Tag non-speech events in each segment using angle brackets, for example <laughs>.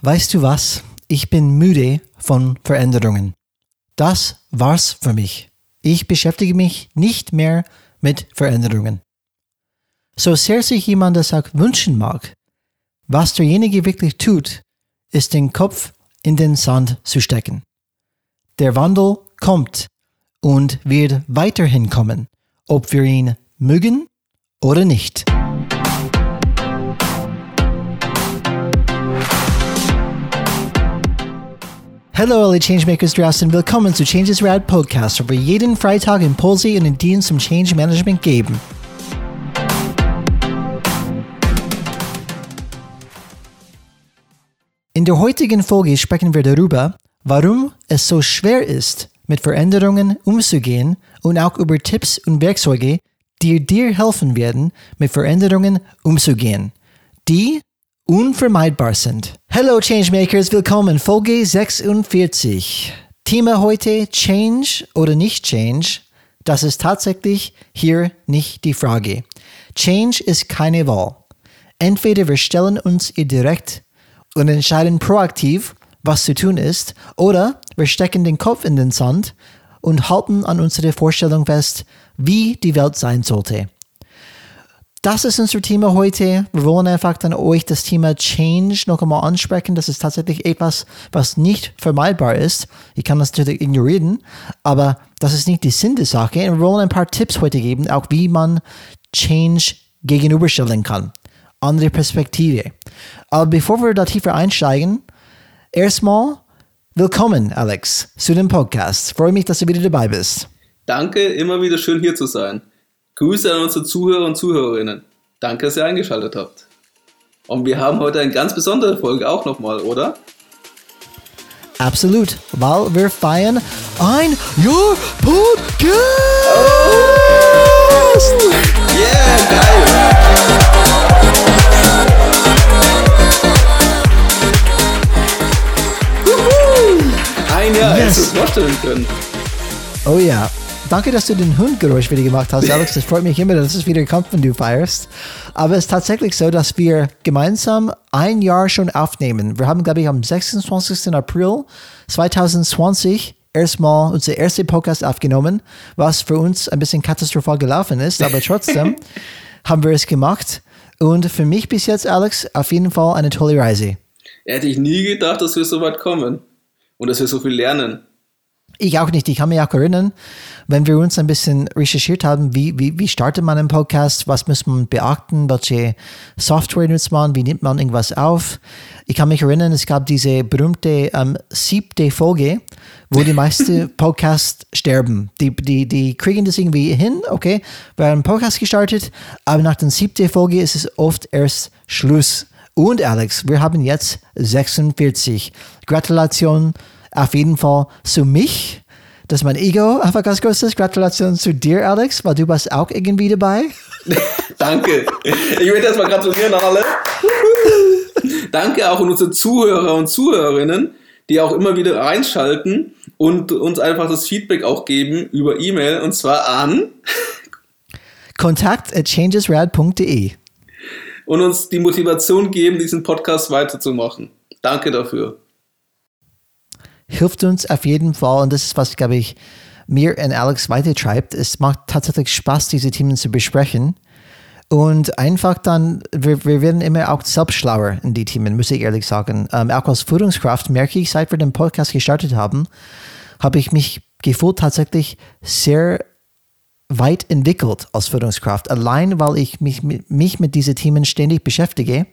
Weißt du was? Ich bin müde von Veränderungen. Das war's für mich. Ich beschäftige mich nicht mehr mit Veränderungen. So sehr sich jemand das auch wünschen mag, was derjenige wirklich tut, ist den Kopf in den Sand zu stecken. Der Wandel kommt und wird weiterhin kommen, ob wir ihn mögen oder nicht. Hallo alle Changemakers. Draußen, willkommen zu Changes Rad Podcast, wo wir jeden Freitag Impulse und Ideen zum Change Management geben. In der heutigen Folge sprechen wir darüber, warum es so schwer ist, mit Veränderungen umzugehen und auch über Tipps und Werkzeuge, die dir helfen werden, mit Veränderungen umzugehen, die unvermeidbar sind. Hello Changemakers, willkommen Folge 46. Thema heute Change oder nicht Change? Das ist tatsächlich hier nicht die Frage. Change ist keine Wahl. Entweder wir stellen uns ihr direkt und entscheiden proaktiv, was zu tun ist, oder wir stecken den Kopf in den Sand und halten an unsere Vorstellung fest, wie die Welt sein sollte. Das ist unser Thema heute. Wir wollen einfach dann euch das Thema Change noch einmal ansprechen. Das ist tatsächlich etwas, was nicht vermeidbar ist. Ich kann das natürlich ignorieren, aber das ist nicht die Sinn der Sache. Und wir wollen ein paar Tipps heute geben, auch wie man Change gegenüberstellen kann. Andere Perspektive. Aber bevor wir da tiefer einsteigen, erstmal willkommen, Alex, zu dem Podcast. Freue mich, dass du wieder dabei bist. Danke, immer wieder schön hier zu sein. Grüße an unsere Zuhörer und Zuhörerinnen. Danke, dass ihr eingeschaltet habt. Und wir haben heute eine ganz besondere Folge auch nochmal, oder? Absolut, weil wir feiern ein Jahr Podcast! Oh! Yeah, geil! Ein Jahr, yes. hättest du es vorstellen können. Oh ja. Danke, dass du den Hundgeräusch wieder gemacht hast, Alex. Das freut mich immer, dass es wieder kommt, wenn du feierst. Aber es ist tatsächlich so, dass wir gemeinsam ein Jahr schon aufnehmen. Wir haben, glaube ich, am 26. April 2020 erstmal unser erster Podcast aufgenommen, was für uns ein bisschen katastrophal gelaufen ist, aber trotzdem <laughs> haben wir es gemacht. Und für mich bis jetzt, Alex, auf jeden Fall eine tolle Reise. Hätte ich nie gedacht, dass wir so weit kommen und dass wir so viel lernen. Ich auch nicht. Ich kann mich auch erinnern, wenn wir uns ein bisschen recherchiert haben, wie, wie, wie startet man einen Podcast, was muss man beachten, welche Software nutzt man, wie nimmt man irgendwas auf. Ich kann mich erinnern, es gab diese berühmte ähm, siebte Folge, wo die meisten <laughs> Podcasts sterben. Die, die, die kriegen das irgendwie hin, okay, wir haben einen Podcast gestartet, aber nach der siebten Folge ist es oft erst Schluss. Und Alex, wir haben jetzt 46. Gratulation auf jeden Fall zu mich, dass mein Ego einfach ganz ist. Gratulation zu dir, Alex, weil du warst auch irgendwie dabei. <laughs> Danke. Ich möchte erstmal gratulieren an alle. <laughs> Danke auch an unsere Zuhörer und Zuhörerinnen, die auch immer wieder einschalten und uns einfach das Feedback auch geben über E-Mail und zwar an kontakt at changesrad.de und uns die Motivation geben, diesen Podcast weiterzumachen. Danke dafür hilft uns auf jeden Fall und das ist, was, glaube ich, mir und Alex weitertreibt. Es macht tatsächlich Spaß, diese Themen zu besprechen. Und einfach dann, wir, wir werden immer auch selbst schlauer in die Themen, muss ich ehrlich sagen. Ähm, auch als Führungskraft merke ich, seit wir den Podcast gestartet haben, habe ich mich gefühlt tatsächlich sehr weit entwickelt als Führungskraft. Allein, weil ich mich, mich mit diesen Themen ständig beschäftige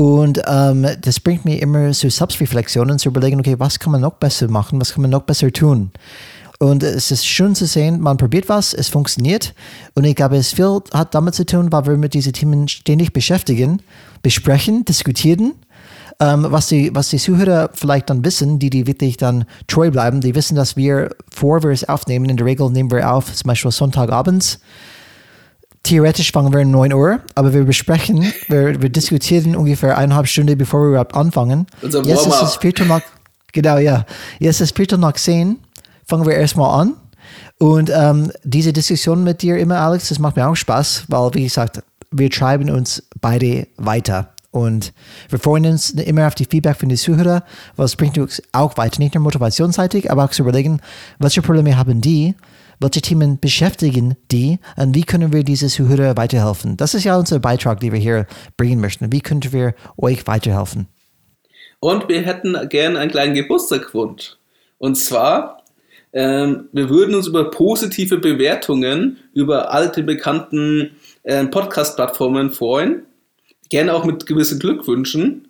und ähm, das bringt mir immer zu Selbstreflexionen, zu überlegen, okay, was kann man noch besser machen, was kann man noch besser tun. Und es ist schön zu sehen, man probiert was, es funktioniert. Und ich glaube, es viel hat damit zu tun, weil wir mit diesen Themen ständig beschäftigen, besprechen, diskutieren. Ähm, was, die, was die Zuhörer vielleicht dann wissen, die, die wirklich dann treu bleiben, die wissen, dass wir, vor wir es aufnehmen, in der Regel nehmen wir auf, zum Beispiel Sonntagabends, theoretisch fangen wir um 9 Uhr, aber wir besprechen, wir, wir diskutieren ungefähr eineinhalb Stunden, bevor wir überhaupt anfangen. Unser Jetzt ist es Viertel nach, genau, ja. Jetzt ist es Viertel nach 10, fangen wir erstmal an. Und ähm, diese Diskussion mit dir immer, Alex, das macht mir auch Spaß, weil, wie gesagt, wir treiben uns beide weiter. Und wir freuen uns immer auf die Feedback von den Zuhörern, was bringt uns auch weiter, nicht nur motivationsseitig, aber auch zu überlegen, welche Probleme haben die, welche Themen beschäftigen die und wie können wir diese Zuhörer weiterhelfen. Das ist ja unser Beitrag, den wir hier bringen möchten. Wie können wir euch weiterhelfen? Und wir hätten gerne einen kleinen Geburtstagwunsch. Und zwar, ähm, wir würden uns über positive Bewertungen über alte bekannten äh, Podcast-Plattformen freuen. Gerne auch mit gewissen Glückwünschen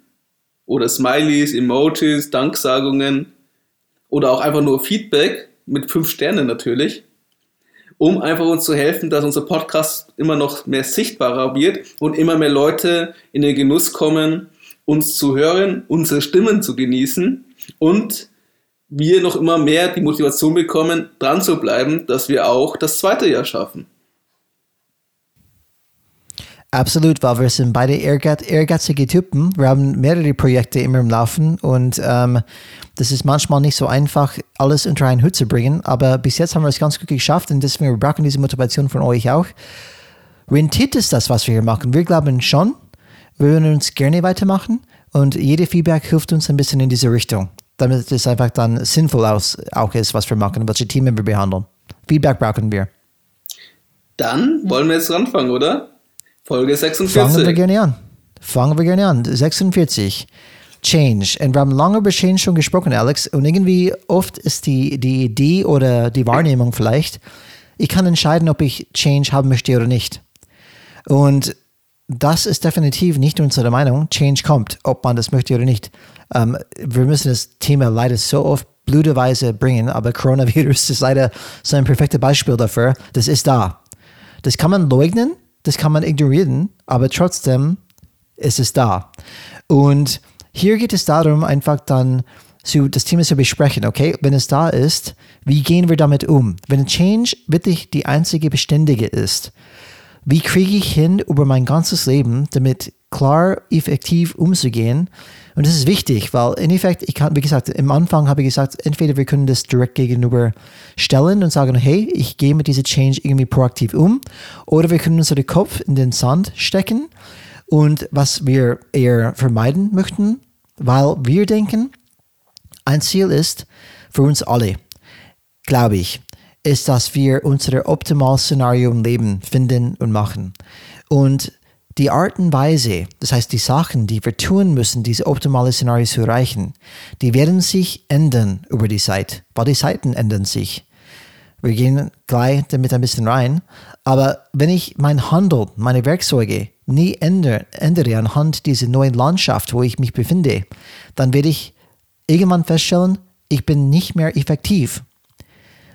oder Smileys, Emojis, Danksagungen oder auch einfach nur Feedback mit fünf Sternen natürlich, um einfach uns zu helfen, dass unser Podcast immer noch mehr sichtbarer wird und immer mehr Leute in den Genuss kommen, uns zu hören, unsere Stimmen zu genießen und wir noch immer mehr die Motivation bekommen, dran zu bleiben, dass wir auch das zweite Jahr schaffen. Absolut, weil wir sind beide ehrgeizige Typen. Wir haben mehrere Projekte immer im Laufen und ähm, das ist manchmal nicht so einfach, alles unter einen Hut zu bringen. Aber bis jetzt haben wir es ganz gut geschafft und deswegen wir brauchen diese Motivation von euch auch. Rentiert es das, was wir hier machen? Wir glauben schon. Wir würden uns gerne weitermachen und jede Feedback hilft uns ein bisschen in diese Richtung, damit es einfach dann sinnvoll aus, auch ist, was wir machen, welche Themen wir behandeln. Feedback brauchen wir. Dann wollen wir jetzt anfangen, oder? Folge 46. Fangen wir gerne an. Fangen wir gerne an. 46. Change. Und wir haben lange über Change schon gesprochen, Alex. Und irgendwie oft ist die, die Idee oder die Wahrnehmung vielleicht, ich kann entscheiden, ob ich Change haben möchte oder nicht. Und das ist definitiv nicht unsere Meinung. Change kommt, ob man das möchte oder nicht. Ähm, wir müssen das Thema leider so oft blöderweise bringen, aber Coronavirus <laughs> ist leider so ein perfektes Beispiel dafür. Das ist da. Das kann man leugnen, das kann man ignorieren, aber trotzdem ist es da. Und hier geht es darum, einfach dann zu, das Thema zu besprechen, okay? Wenn es da ist, wie gehen wir damit um? Wenn Change wirklich die einzige Beständige ist, wie kriege ich hin, über mein ganzes Leben damit klar, effektiv umzugehen? Und das ist wichtig, weil in Effekt, ich kann, wie gesagt, im Anfang habe ich gesagt, entweder wir können das direkt gegenüber stellen und sagen, hey, ich gehe mit dieser Change irgendwie proaktiv um, oder wir können unseren Kopf in den Sand stecken und was wir eher vermeiden möchten, weil wir denken, ein Ziel ist für uns alle, glaube ich, ist, dass wir unser optimales Szenario im Leben finden und machen. Und die Art und Weise, das heißt die Sachen, die wir tun müssen, diese optimale Szenario zu erreichen, die werden sich ändern über die Zeit, weil die Zeiten ändern sich. Wir gehen gleich damit ein bisschen rein. Aber wenn ich mein Handel, meine Werkzeuge nie ändere, ändere anhand dieser neuen Landschaft, wo ich mich befinde, dann werde ich irgendwann feststellen, ich bin nicht mehr effektiv.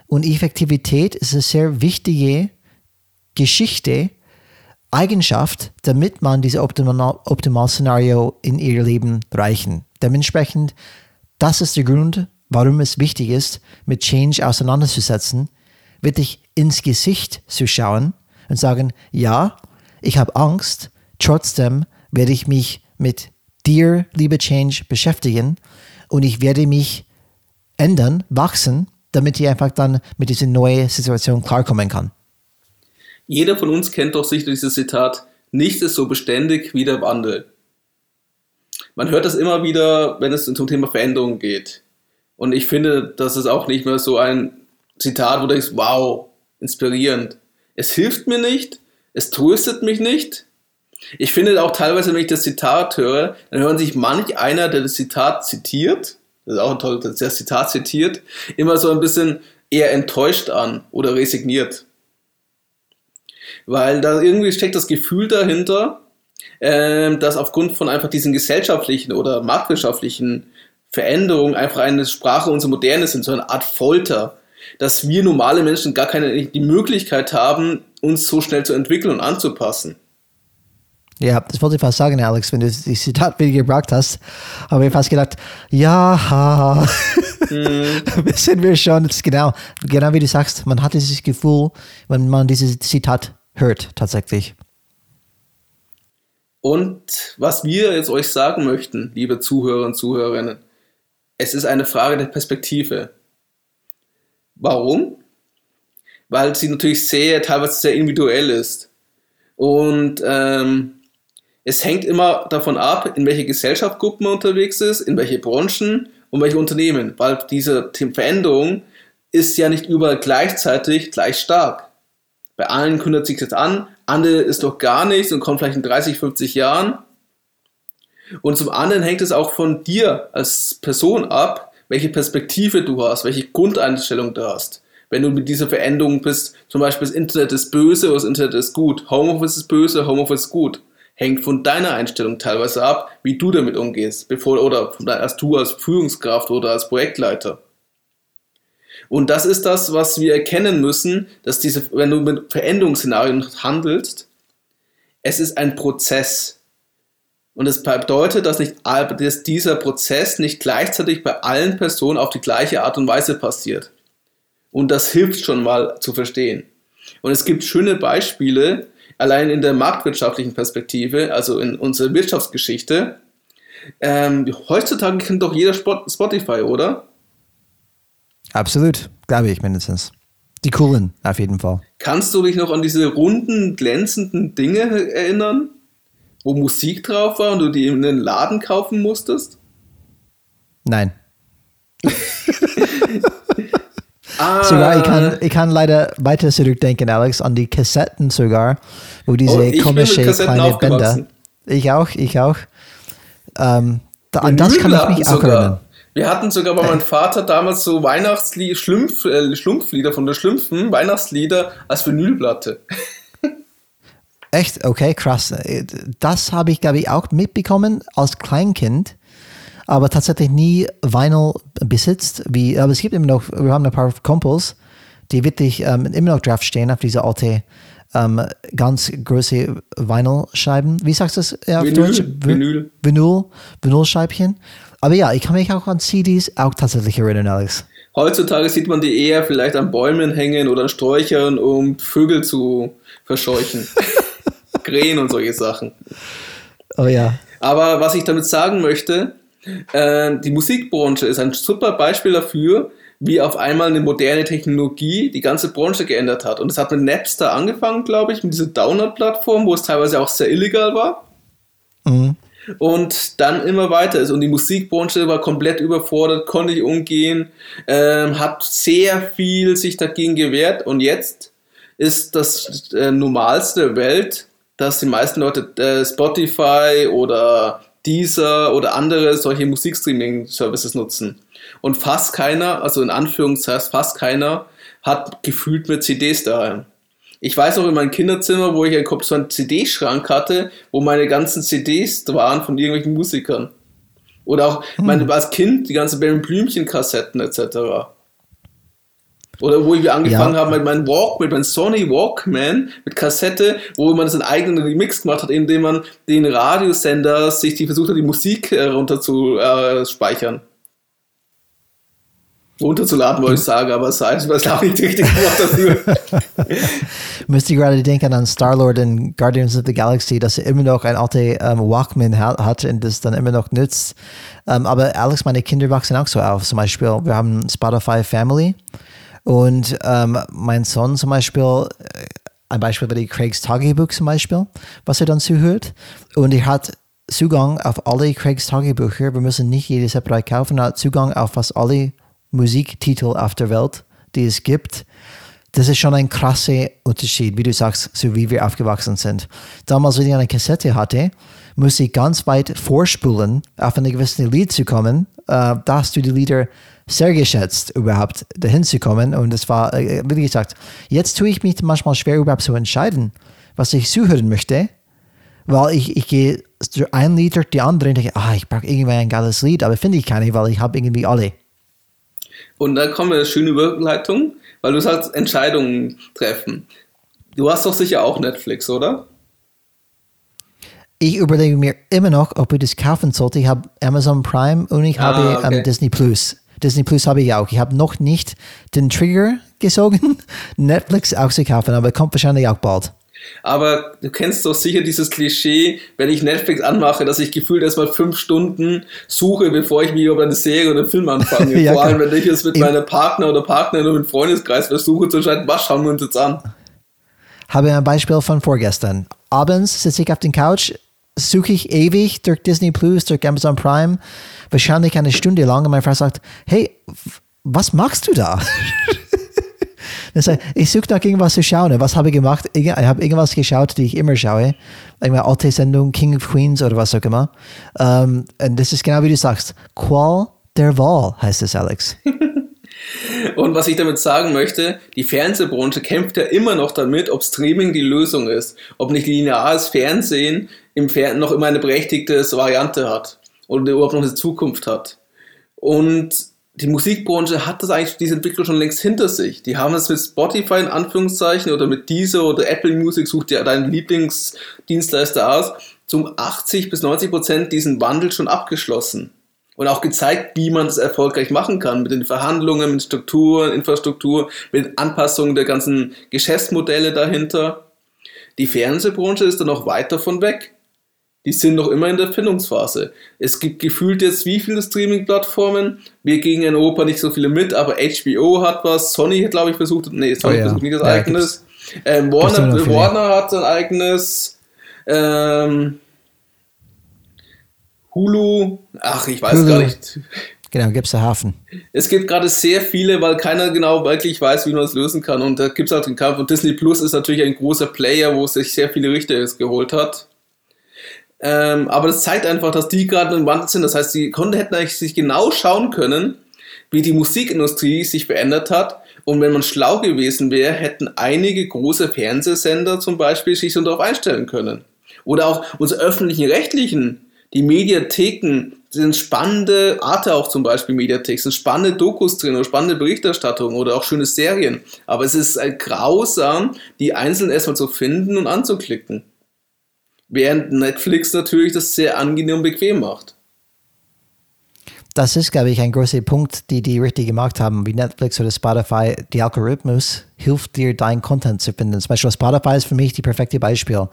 Und Effektivität ist eine sehr wichtige Geschichte, Eigenschaft, damit man diese Optimal Optimalszenario in ihr Leben erreichen. Dementsprechend, das ist der Grund, warum es wichtig ist, mit Change auseinanderzusetzen, wirklich ins Gesicht zu schauen und sagen, ja, ich habe Angst, trotzdem werde ich mich mit dir, liebe Change, beschäftigen und ich werde mich ändern, wachsen damit ich einfach dann mit dieser neuen Situation klarkommen kann. Jeder von uns kennt doch sicher dieses Zitat, nichts ist so beständig wie der Wandel. Man hört das immer wieder, wenn es zum Thema Veränderung geht. Und ich finde, das ist auch nicht mehr so ein Zitat, wo du denkst, wow, inspirierend. Es hilft mir nicht, es tröstet mich nicht. Ich finde auch teilweise, wenn ich das Zitat höre, dann hören sich manch einer, der das Zitat zitiert, das ist auch ein tolles Zitat zitiert, immer so ein bisschen eher enttäuscht an oder resigniert. Weil da irgendwie steckt das Gefühl dahinter, äh, dass aufgrund von einfach diesen gesellschaftlichen oder marktwirtschaftlichen Veränderungen einfach eine Sprache unserer Moderne sind, so eine Art Folter, dass wir normale Menschen gar keine die Möglichkeit haben, uns so schnell zu entwickeln und anzupassen. Ja, das wollte ich fast sagen, Alex, wenn du das Zitat wieder gebracht hast, habe ich fast gedacht, ja, mhm. wissen wir schon, genau, genau wie du sagst, man hat dieses Gefühl, wenn man dieses Zitat hört, tatsächlich. Und was wir jetzt euch sagen möchten, liebe Zuhörer und Zuhörerinnen, es ist eine Frage der Perspektive. Warum? Weil sie natürlich sehr, teilweise sehr individuell ist. Und ähm, Es hängt immer davon ab, in welche Gesellschaftsgruppen man unterwegs ist, in welche Branchen und welche Unternehmen, weil diese Veränderung ist ja nicht überall gleichzeitig gleich stark. Bei allen kündigt sich das an, andere ist doch gar nichts und kommt vielleicht in 30, 50 Jahren. Und zum anderen hängt es auch von dir als Person ab, welche Perspektive du hast, welche Grundeinstellung du hast. Wenn du mit dieser Veränderung bist, zum Beispiel das Internet ist böse oder das Internet ist gut, Homeoffice ist böse, Homeoffice ist gut, hängt von deiner Einstellung teilweise ab, wie du damit umgehst, bevor oder als du als Führungskraft oder als Projektleiter. Und das ist das, was wir erkennen müssen, dass diese, wenn du mit Veränderungsszenarien handelst, es ist ein Prozess. Und es bedeutet, dass, nicht, dass dieser Prozess nicht gleichzeitig bei allen Personen auf die gleiche Art und Weise passiert. Und das hilft schon mal zu verstehen. Und es gibt schöne Beispiele, allein in der marktwirtschaftlichen Perspektive, also in unserer Wirtschaftsgeschichte. Ähm, heutzutage kennt doch jeder Spotify, oder? Absolut, glaube ich mindestens. Die coolen, auf jeden Fall. Kannst du dich noch an diese runden, glänzenden Dinge erinnern, wo Musik drauf war und du die in den Laden kaufen musstest? Nein. <laughs> ah. Sogar, ich kann, ich kann leider weiter zurückdenken, Alex, an die Kassetten sogar, wo diese oh, komische kleine Bänder. Ich auch, ich auch. Ähm, da, an das kann ich mich auch erinnern. Wir hatten sogar bei meinem Vater damals so Weihnachtslieder, Schlumpf, äh, Schlumpflieder von der Schlümpfen, Weihnachtslieder als Vinylplatte. Echt? Okay, krass. Das habe ich, glaube ich, auch mitbekommen als Kleinkind, aber tatsächlich nie Vinyl besitzt. Wie, aber es gibt immer noch, wir haben ein paar Kumpels, die wirklich ähm, immer noch drauf stehen auf diese alte ähm, ganz große Vinylscheiben. Wie sagst du das auf Vinyl, Deutsch? Vinyl. Vinyl, Vinylscheibchen. Aber ja, ich kann mich auch an CDs auch tatsächlich erinnern, Alex. Heutzutage sieht man die eher vielleicht an Bäumen hängen oder an Sträuchern, um Vögel zu verscheuchen. <laughs> Krähen und solche Sachen. Oh ja. Aber was ich damit sagen möchte, äh, die Musikbranche ist ein super Beispiel dafür, wie auf einmal eine moderne Technologie die ganze Branche geändert hat. Und es hat mit Napster angefangen, glaube ich, mit dieser Download-Plattform, wo es teilweise auch sehr illegal war. Mhm und dann immer weiter ist. Und die Musikbranche war komplett überfordert, konnte nicht umgehen, ähm, hat sehr viel sich dagegen gewehrt und jetzt ist das äh, Normalste der Welt, dass die meisten Leute äh, Spotify oder Deezer oder andere solche Musikstreaming-Services nutzen. Und fast keiner, also in Anführungszeichen fast keiner, hat gefühlt mit CDs daheim. Ich weiß noch in meinem Kinderzimmer, wo ich so einen CD-Schrank hatte, wo meine ganzen CDs waren von irgendwelchen Musikern. Oder auch hm. meine, als Kind die ganzen Bären Blümchen-Kassetten etc. Oder wo wir angefangen ja. haben mit meinem Walk, mit meinem Sony Walkman mit Kassette, wo man seinen eigenen Remix gemacht hat, indem man den Radiosender sich die versucht hat, die Musik äh, runter zu äh, speichern runterzuladen, wollte ich sagen, aber es ist auch nicht richtig Wort dafür. <laughs> Müsste gerade denken an Star-Lord in Guardians of the Galaxy, dass er immer noch ein alter ähm, Walkman hat und das dann immer noch nützt. Ähm, aber Alex, meine Kinder wachsen auch so auf. Zum Beispiel, wir haben Spotify Family und ähm, mein Sohn zum Beispiel, äh, ein Beispiel bei Craigs Tagebuch zum Beispiel, was er dann zuhört. Und er hat Zugang auf alle Craigs Tagebücher. Wir müssen nicht jedes separat kaufen. Er hat Zugang auf fast alle Musiktitel auf der Welt, die es gibt. Das ist schon ein krasser Unterschied, wie du sagst, so wie wir aufgewachsen sind. Damals, wenn ich eine Kassette hatte, musste ich ganz weit vorspulen, auf eine gewisse Lied zu kommen. Äh, da hast du die Lieder sehr geschätzt, überhaupt dahin zu kommen. Und es war, äh, wie gesagt, jetzt tue ich mich manchmal schwer, überhaupt zu entscheiden, was ich zuhören möchte, weil ich, ich gehe ein Lied durch die andere und denke, ah, ich brauche irgendwie ein geiles Lied, aber finde ich keine, weil ich habe irgendwie alle. Und kommen wir eine schöne Überleitung, weil du sagst, Entscheidungen treffen. Du hast doch sicher auch Netflix, oder? Ich überlege mir immer noch, ob ich das kaufen sollte. Ich habe Amazon Prime und ich ah, habe ähm, okay. ähm, Disney Plus. Disney Plus habe ich auch. Ich habe noch nicht den Trigger <laughs> gesogen, Netflix auch zu kaufen, aber kommt wahrscheinlich auch bald. Aber du kennst doch sicher dieses Klischee, wenn ich Netflix anmache, dass ich gefühlt erstmal fünf Stunden suche, bevor ich mir über eine Serie oder einen Film anfange. <laughs> ja, Vor allem, wenn ich es mit meiner Partner oder Partnerin oder mit Freundeskreis versuche zu entscheiden, was schauen wir uns jetzt an. Habe ein Beispiel von vorgestern. Abends sitze ich auf der Couch, suche ich ewig durch Disney Plus, durch Amazon Prime, wahrscheinlich eine Stunde lang und meine Frau sagt, hey, was machst du da? <laughs> Ich suche nach irgendwas zu schauen. Was habe ich gemacht? Ich habe irgendwas geschaut, die ich immer schaue. Irgendeine alte Sendung, King of Queens oder was auch immer. Um, und das ist genau wie du sagst. Qual der Wahl heißt es, Alex. <laughs> Und was ich damit sagen möchte, die Fernsehbranche kämpft ja immer noch damit, ob Streaming die Lösung ist, ob nicht lineares Fernsehen im Fernsehen noch immer eine berechtigte Variante hat oder überhaupt noch eine Zukunft hat. Und die Musikbranche hat das eigentlich, diese Entwicklung schon längst hinter sich. Die haben es mit Spotify in Anführungszeichen oder mit Deezer oder Apple Music, sucht dir deinen Lieblingsdienstleister aus, zum 80 bis 90 Prozent diesen Wandel schon abgeschlossen. Und auch gezeigt, wie man das erfolgreich machen kann, mit den Verhandlungen, mit Strukturen, Infrastruktur, mit Anpassungen der ganzen Geschäftsmodelle dahinter. Die Fernsehbranche ist da noch weit davon weg die sind noch immer in der Findungsphase. Es gibt gefühlt jetzt wie viele Streaming-Plattformen. Wir gehen in Europa nicht so viele mit, aber HBO hat was, Sony hat, glaube ich, versucht, nee, Sony oh, ja. versucht nicht das ja, eigenes. Ähm, Warner, Warner hat sein eigenes. Ähm, Hulu, ach, ich weiß Hulu. gar nicht. Genau, gibt es Hafen. Es gibt gerade sehr viele, weil keiner genau wirklich weiß, wie man es lösen kann. Und da gibt es halt den Kampf. Und Disney Plus ist natürlich ein großer Player, wo sich sehr viele Richter geholt hat. Ähm, aber das zeigt einfach, dass die gerade im Wandel sind. Das heißt, die Kunden hätten eigentlich sich genau schauen können, wie die Musikindustrie sich verändert hat. Und wenn man schlau gewesen wäre, hätten einige große Fernsehsender zum Beispiel sich schon darauf einstellen können. Oder auch unsere öffentlichen Rechtlichen, die Mediatheken, sind spannende, Arte auch zum Beispiel Mediathek, sind spannende Dokus drin oder spannende Berichterstattung oder auch schöne Serien. Aber es ist halt grausam, die einzeln erstmal zu finden und anzuklicken. Während Netflix natürlich das sehr angenehm und bequem macht. Das ist, glaube ich, ein großer Punkt, die die richtig gemacht haben, wie Netflix oder Spotify. Der Algorithmus hilft dir, dein Content zu finden. Zum Beispiel Spotify ist für mich die perfekte Beispiel.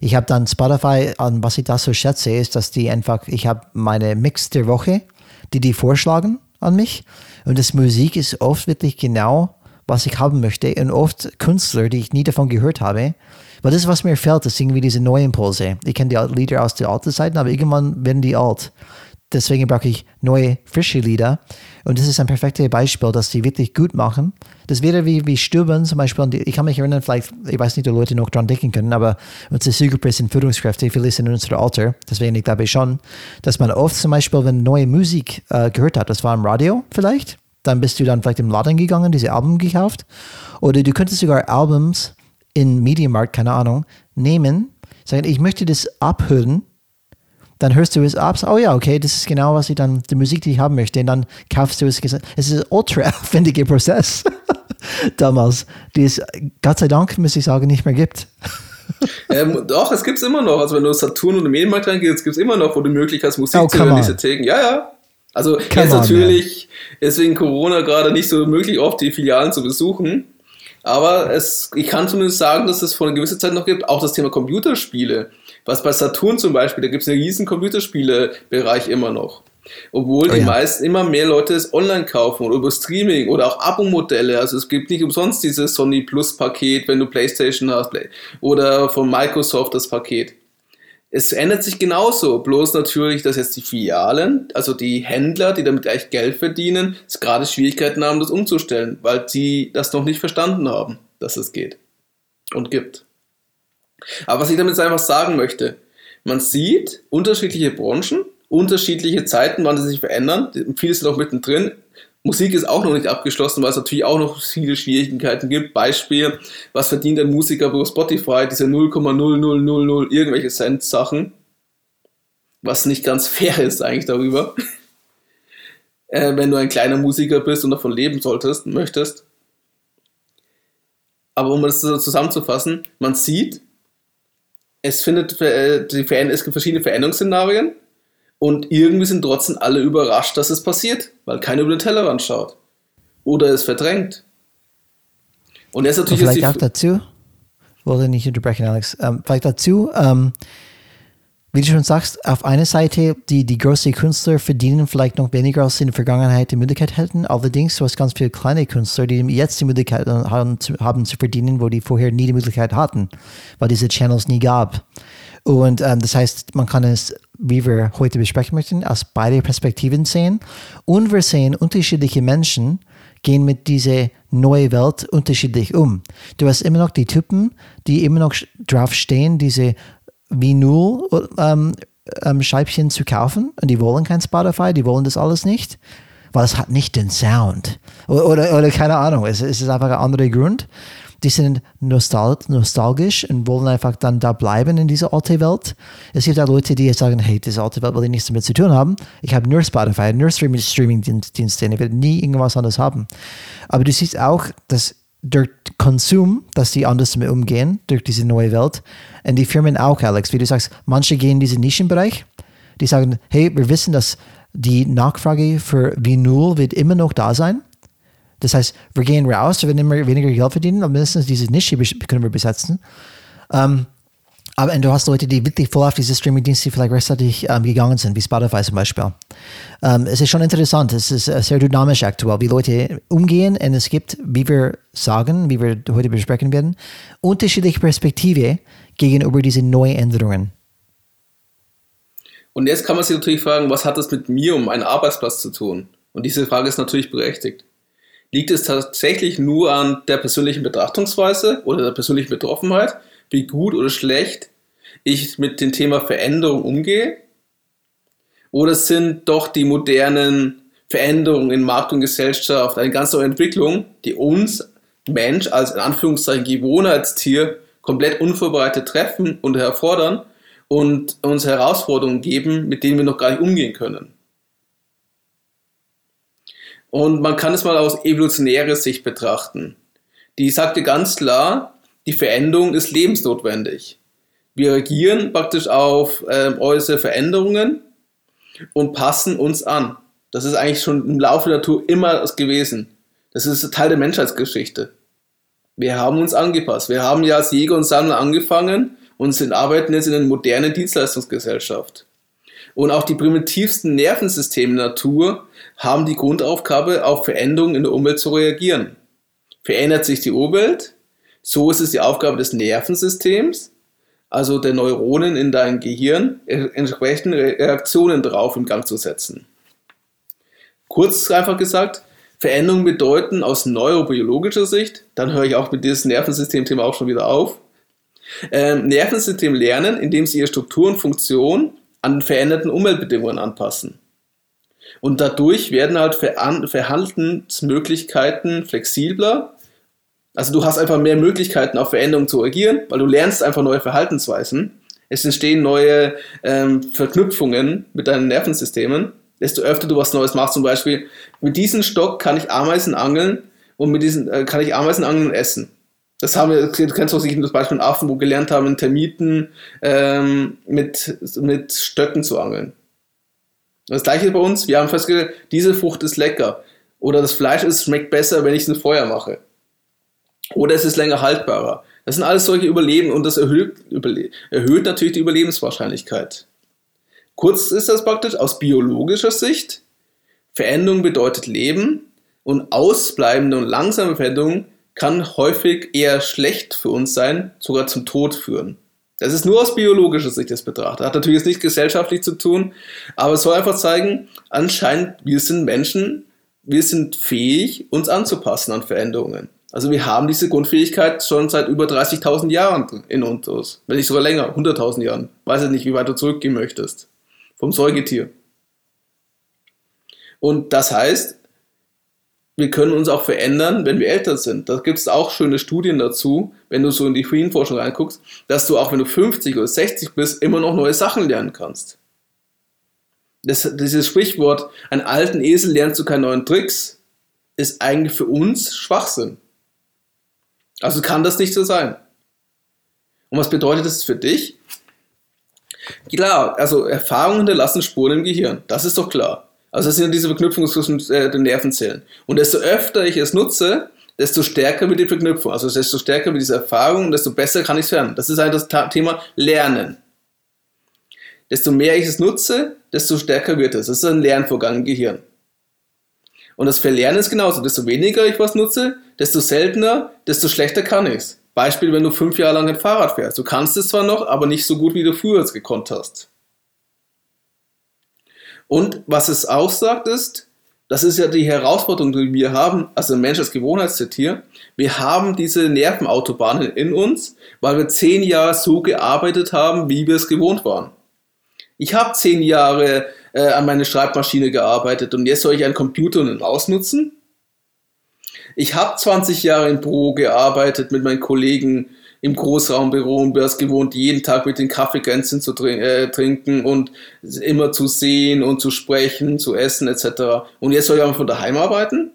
Ich habe dann Spotify, an was ich da so schätze, ist, dass die einfach, ich habe meine Mix der Woche, die die vorschlagen an mich. Und das Musik ist oft wirklich genau, was ich haben möchte. Und oft Künstler, die ich nie davon gehört habe. Weil das, was mir fehlt, ist irgendwie diese neuen Impulse. Ich kenne die Lieder aus der alten Zeiten, aber irgendwann werden die alt. Deswegen brauche ich neue, frische Lieder. Und das ist ein perfektes Beispiel, dass die wirklich gut machen. Das wäre wie, wie Stuben zum Beispiel. Ich kann mich erinnern, vielleicht, ich weiß nicht, ob Leute noch dran denken können, aber unsere Zielgruppe sind Führungskräfte, viele sind in unserem Alter. Deswegen, ich glaube schon, dass man oft zum Beispiel, wenn neue Musik äh, gehört hat, das war im Radio vielleicht, dann bist du dann vielleicht im Laden gegangen, diese Alben gekauft. Oder du könntest sogar Albums in Mediamarkt, keine Ahnung, nehmen, sagen, ich möchte das abhören, dann hörst du es ab, oh ja, okay, das ist genau, was ich dann, die Musik, die ich haben möchte, und dann kaufst du es. Es ist ein ultra <laughs> aufwendiger Prozess <laughs> damals, die es Gott sei Dank, muss ich sagen, nicht mehr gibt. <laughs> ähm, doch, es gibt es immer noch. Also wenn du Saturn und Medienmarkt reingehst, gibt es immer noch, wo du die Möglichkeit hast, Musik oh, zu hören, diese Theken. Ja, ja. Also jetzt on, natürlich man. ist wegen Corona gerade nicht so möglich, oft die Filialen zu besuchen. Aber es, ich kann zumindest sagen, dass es vor einer gewissen Zeit noch gibt, auch das Thema Computerspiele. Was bei Saturn zum Beispiel, da gibt es einen riesen Computerspiele-Bereich immer noch. Obwohl oh, die ja. meisten immer mehr Leute es online kaufen oder über Streaming oder auch Abo-Modelle. Also es gibt nicht umsonst dieses Sony Plus Paket, wenn du PlayStation hast, oder von Microsoft das Paket. Es ändert sich genauso, bloß natürlich, dass jetzt die Filialen, also die Händler, die damit gleich Geld verdienen, gerade Schwierigkeiten haben, das umzustellen, weil sie das noch nicht verstanden haben, dass es geht und gibt. Aber was ich damit einfach sagen möchte, man sieht unterschiedliche Branchen, unterschiedliche Zeiten, wann sie sich verändern. Viele sind auch mittendrin. Musik ist auch noch nicht abgeschlossen, weil es natürlich auch noch viele Schwierigkeiten gibt. Beispiel, was verdient ein Musiker über Spotify? Diese 0,0000 irgendwelche Cent Sachen. Was nicht ganz fair ist eigentlich darüber. <laughs> äh, wenn du ein kleiner Musiker bist und davon leben solltest, möchtest. Aber um das zusammenzufassen, man sieht, es findet, äh, die es gibt verschiedene Veränderungsszenarien und irgendwie sind trotzdem alle überrascht, dass es passiert, weil keiner über den Tellerrand schaut. Oder es verdrängt. Und jetzt natürlich. Und vielleicht auch dazu, wollte nicht unterbrechen, Alex, ähm, vielleicht dazu, ähm, wie du schon sagst, auf einer Seite, die, die großen Künstler verdienen vielleicht noch weniger, als sie in der Vergangenheit die Möglichkeit hätten. Allerdings, du hast ganz viele kleine Künstler, die jetzt die Möglichkeit haben zu, haben zu verdienen, wo die vorher nie die Möglichkeit hatten, weil diese Channels nie gab. Und ähm, das heißt, man kann es, wie wir heute besprechen möchten, aus beide Perspektiven sehen. Und wir sehen, unterschiedliche Menschen gehen mit dieser neuen Welt unterschiedlich um. Du hast immer noch die Typen, die immer noch drauf stehen, diese Vinyl ähm, ähm, zu kaufen und die wollen kein Spotify, die wollen das alles nicht, weil es hat nicht den Sound. Oder, oder, oder keine Ahnung, es, es ist einfach ein anderer Grund die sind nostal nostalgisch und wollen einfach dann da bleiben in dieser alten Welt. Es gibt auch Leute, die sagen, hey, diese alte Welt will ich nichts damit zu tun haben. Ich habe nur Spotify, nur Streaming-Dienste, ich werde nie irgendwas anderes haben. Aber du siehst auch, dass durch Konsum, dass die anders damit umgehen, durch diese neue Welt. Und die Firmen auch, Alex, wie du sagst, manche gehen in diesen Nischenbereich, die sagen, hey, wir wissen, dass die Nachfrage für Vinyl wird immer noch da sein. Das heißt, wir gehen raus, wir werden immer weniger Geld verdienen, aber mindestens diese Nische können wir besetzen. Ähm, aber du hast Leute, die wirklich voll auf diese Streaming-Dienste vielleicht rechtzeitig ähm, gegangen sind, wie Spotify zum Beispiel. Ähm, es ist schon interessant, es ist äh, sehr dynamisch aktuell, wie Leute umgehen und es gibt, wie wir sagen, wie wir heute besprechen werden, unterschiedliche Perspektive gegenüber diesen neuen Änderungen. Und jetzt kann man sich natürlich fragen, was hat das mit mir um meinen Arbeitsplatz zu tun? Und diese Frage ist natürlich berechtigt. Liegt es tatsächlich nur an der persönlichen Betrachtungsweise oder der persönlichen Betroffenheit, wie gut oder schlecht ich mit dem Thema Veränderung umgehe? Oder sind doch die modernen Veränderungen in Markt und Gesellschaft eine ganz neue Entwicklung, die uns Mensch als in Anführungszeichen Gewohnheitstier komplett unvorbereitet treffen und herfordern und uns Herausforderungen geben, mit denen wir noch gar nicht umgehen können? Und man kann es mal aus evolutionärer Sicht betrachten. Die sagte ganz klar, die Veränderung ist lebensnotwendig. Wir reagieren praktisch auf äh, äußere Veränderungen und passen uns an. Das ist eigentlich schon im Laufe der Natur immer gewesen. Das ist Teil der Menschheitsgeschichte. Wir haben uns angepasst. Wir haben ja als Jäger und Sammler angefangen und sind arbeiten jetzt in einer modernen Dienstleistungsgesellschaft. Und auch die primitivsten Nervensysteme der Natur haben die Grundaufgabe, auf Veränderungen in der Umwelt zu reagieren. Verändert sich die Umwelt, so ist es die Aufgabe des Nervensystems, also der Neuronen in deinem Gehirn, entsprechende Reaktionen darauf in Gang zu setzen. Kurz einfach gesagt, Veränderungen bedeuten aus neurobiologischer Sicht, dann höre ich auch mit diesem Nervensystem-Thema auch schon wieder auf, ähm, Nervensystem lernen, indem sie ihre Struktur und Funktion an veränderten Umweltbedingungen anpassen. Und dadurch werden halt Verhaltensmöglichkeiten flexibler. Also du hast einfach mehr Möglichkeiten auf Veränderungen zu reagieren, weil du lernst einfach neue Verhaltensweisen. Es entstehen neue ähm, Verknüpfungen mit deinen Nervensystemen. Desto öfter du was Neues machst, zum Beispiel mit diesem Stock kann ich Ameisen angeln und mit diesem äh, kann ich Ameisen angeln essen. Das haben wir, du kennst auch sicher das Beispiel in Affen, wo gelernt haben, Termiten ähm, mit, mit Stöcken zu angeln. Das gleiche bei uns, wir haben festgestellt, diese Frucht ist lecker. Oder das Fleisch ist, schmeckt besser, wenn ich es in Feuer mache. Oder es ist länger haltbarer. Das sind alles solche Überleben und das erhöht, erhöht natürlich die Überlebenswahrscheinlichkeit. Kurz ist das praktisch aus biologischer Sicht. Veränderung bedeutet Leben und ausbleibende und langsame Veränderung kann häufig eher schlecht für uns sein, sogar zum Tod führen. Das ist nur aus biologischer Sicht das betrachtet. Hat natürlich jetzt nicht gesellschaftlich zu tun, aber es soll einfach zeigen, anscheinend, wir sind Menschen, wir sind fähig, uns anzupassen an Veränderungen. Also wir haben diese Grundfähigkeit schon seit über 30.000 Jahren in uns, wenn nicht sogar länger, 100.000 Jahren. Weiß ich nicht, wie weit du zurückgehen möchtest. Vom Säugetier. Und das heißt, wir können uns auch verändern, wenn wir älter sind. Da gibt es auch schöne Studien dazu, wenn du so in die Hirnforschung reinguckst, dass du auch wenn du 50 oder 60 bist, immer noch neue Sachen lernen kannst. Das, dieses Sprichwort, einen alten Esel lernst du keine neuen Tricks, ist eigentlich für uns Schwachsinn. Also kann das nicht so sein. Und was bedeutet das für dich? Klar, also Erfahrungen hinterlassen Spuren im Gehirn. Das ist doch klar. Also das sind diese Verknüpfungen zwischen äh, den Nervenzellen. Und desto öfter ich es nutze, desto stärker wird die Verknüpfung. Also desto stärker wird diese Erfahrung, desto besser kann ich es lernen. Das ist halt das Thema Lernen. Desto mehr ich es nutze, desto stärker wird es. Das ist ein Lernvorgang im Gehirn. Und das Verlernen ist genauso. Desto weniger ich was nutze, desto seltener, desto schlechter kann ich es. Beispiel, wenn du fünf Jahre lang ein Fahrrad fährst. Du kannst es zwar noch, aber nicht so gut, wie du früher es gekonnt hast. Und was es auch sagt ist, das ist ja die Herausforderung, die wir haben, also ein Mensch als Gewohnheitstier. Wir haben diese Nervenautobahnen in uns, weil wir zehn Jahre so gearbeitet haben, wie wir es gewohnt waren. Ich habe zehn Jahre äh, an meine Schreibmaschine gearbeitet und jetzt soll ich einen Computer und ausnutzen? Ich habe 20 Jahre im Büro gearbeitet mit meinen Kollegen im Großraumbüro und wäre es gewohnt, jeden Tag mit den Kaffeekränzchen zu äh, trinken und immer zu sehen und zu sprechen, zu essen etc. Und jetzt soll ich aber von daheim arbeiten?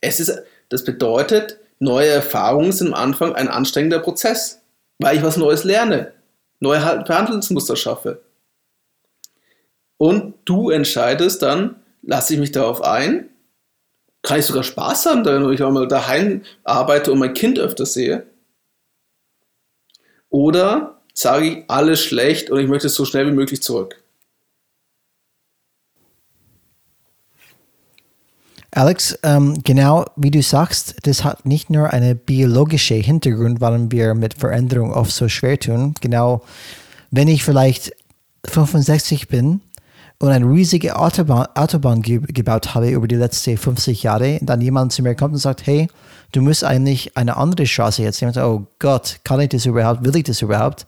Es ist, das bedeutet, neue Erfahrungen sind am Anfang ein anstrengender Prozess, weil ich was Neues lerne, neue Verhandlungsmuster schaffe. Und du entscheidest dann, lasse ich mich darauf ein kann ich sogar Spaß haben, wenn ich auch mal daheim arbeite und mein Kind öfter sehe? Oder sage ich alles schlecht und ich möchte so schnell wie möglich zurück? Alex, ähm, genau wie du sagst, das hat nicht nur eine biologische Hintergrund, warum wir mit Veränderung oft so schwer tun. Genau, wenn ich vielleicht 65 bin und eine riesige Autobahn, Autobahn ge gebaut habe über die letzten 50 Jahre, dann jemand zu mir kommt und sagt, hey, du musst eigentlich eine andere Straße jetzt nehmen. Oh Gott, kann ich das überhaupt? Will ich das überhaupt?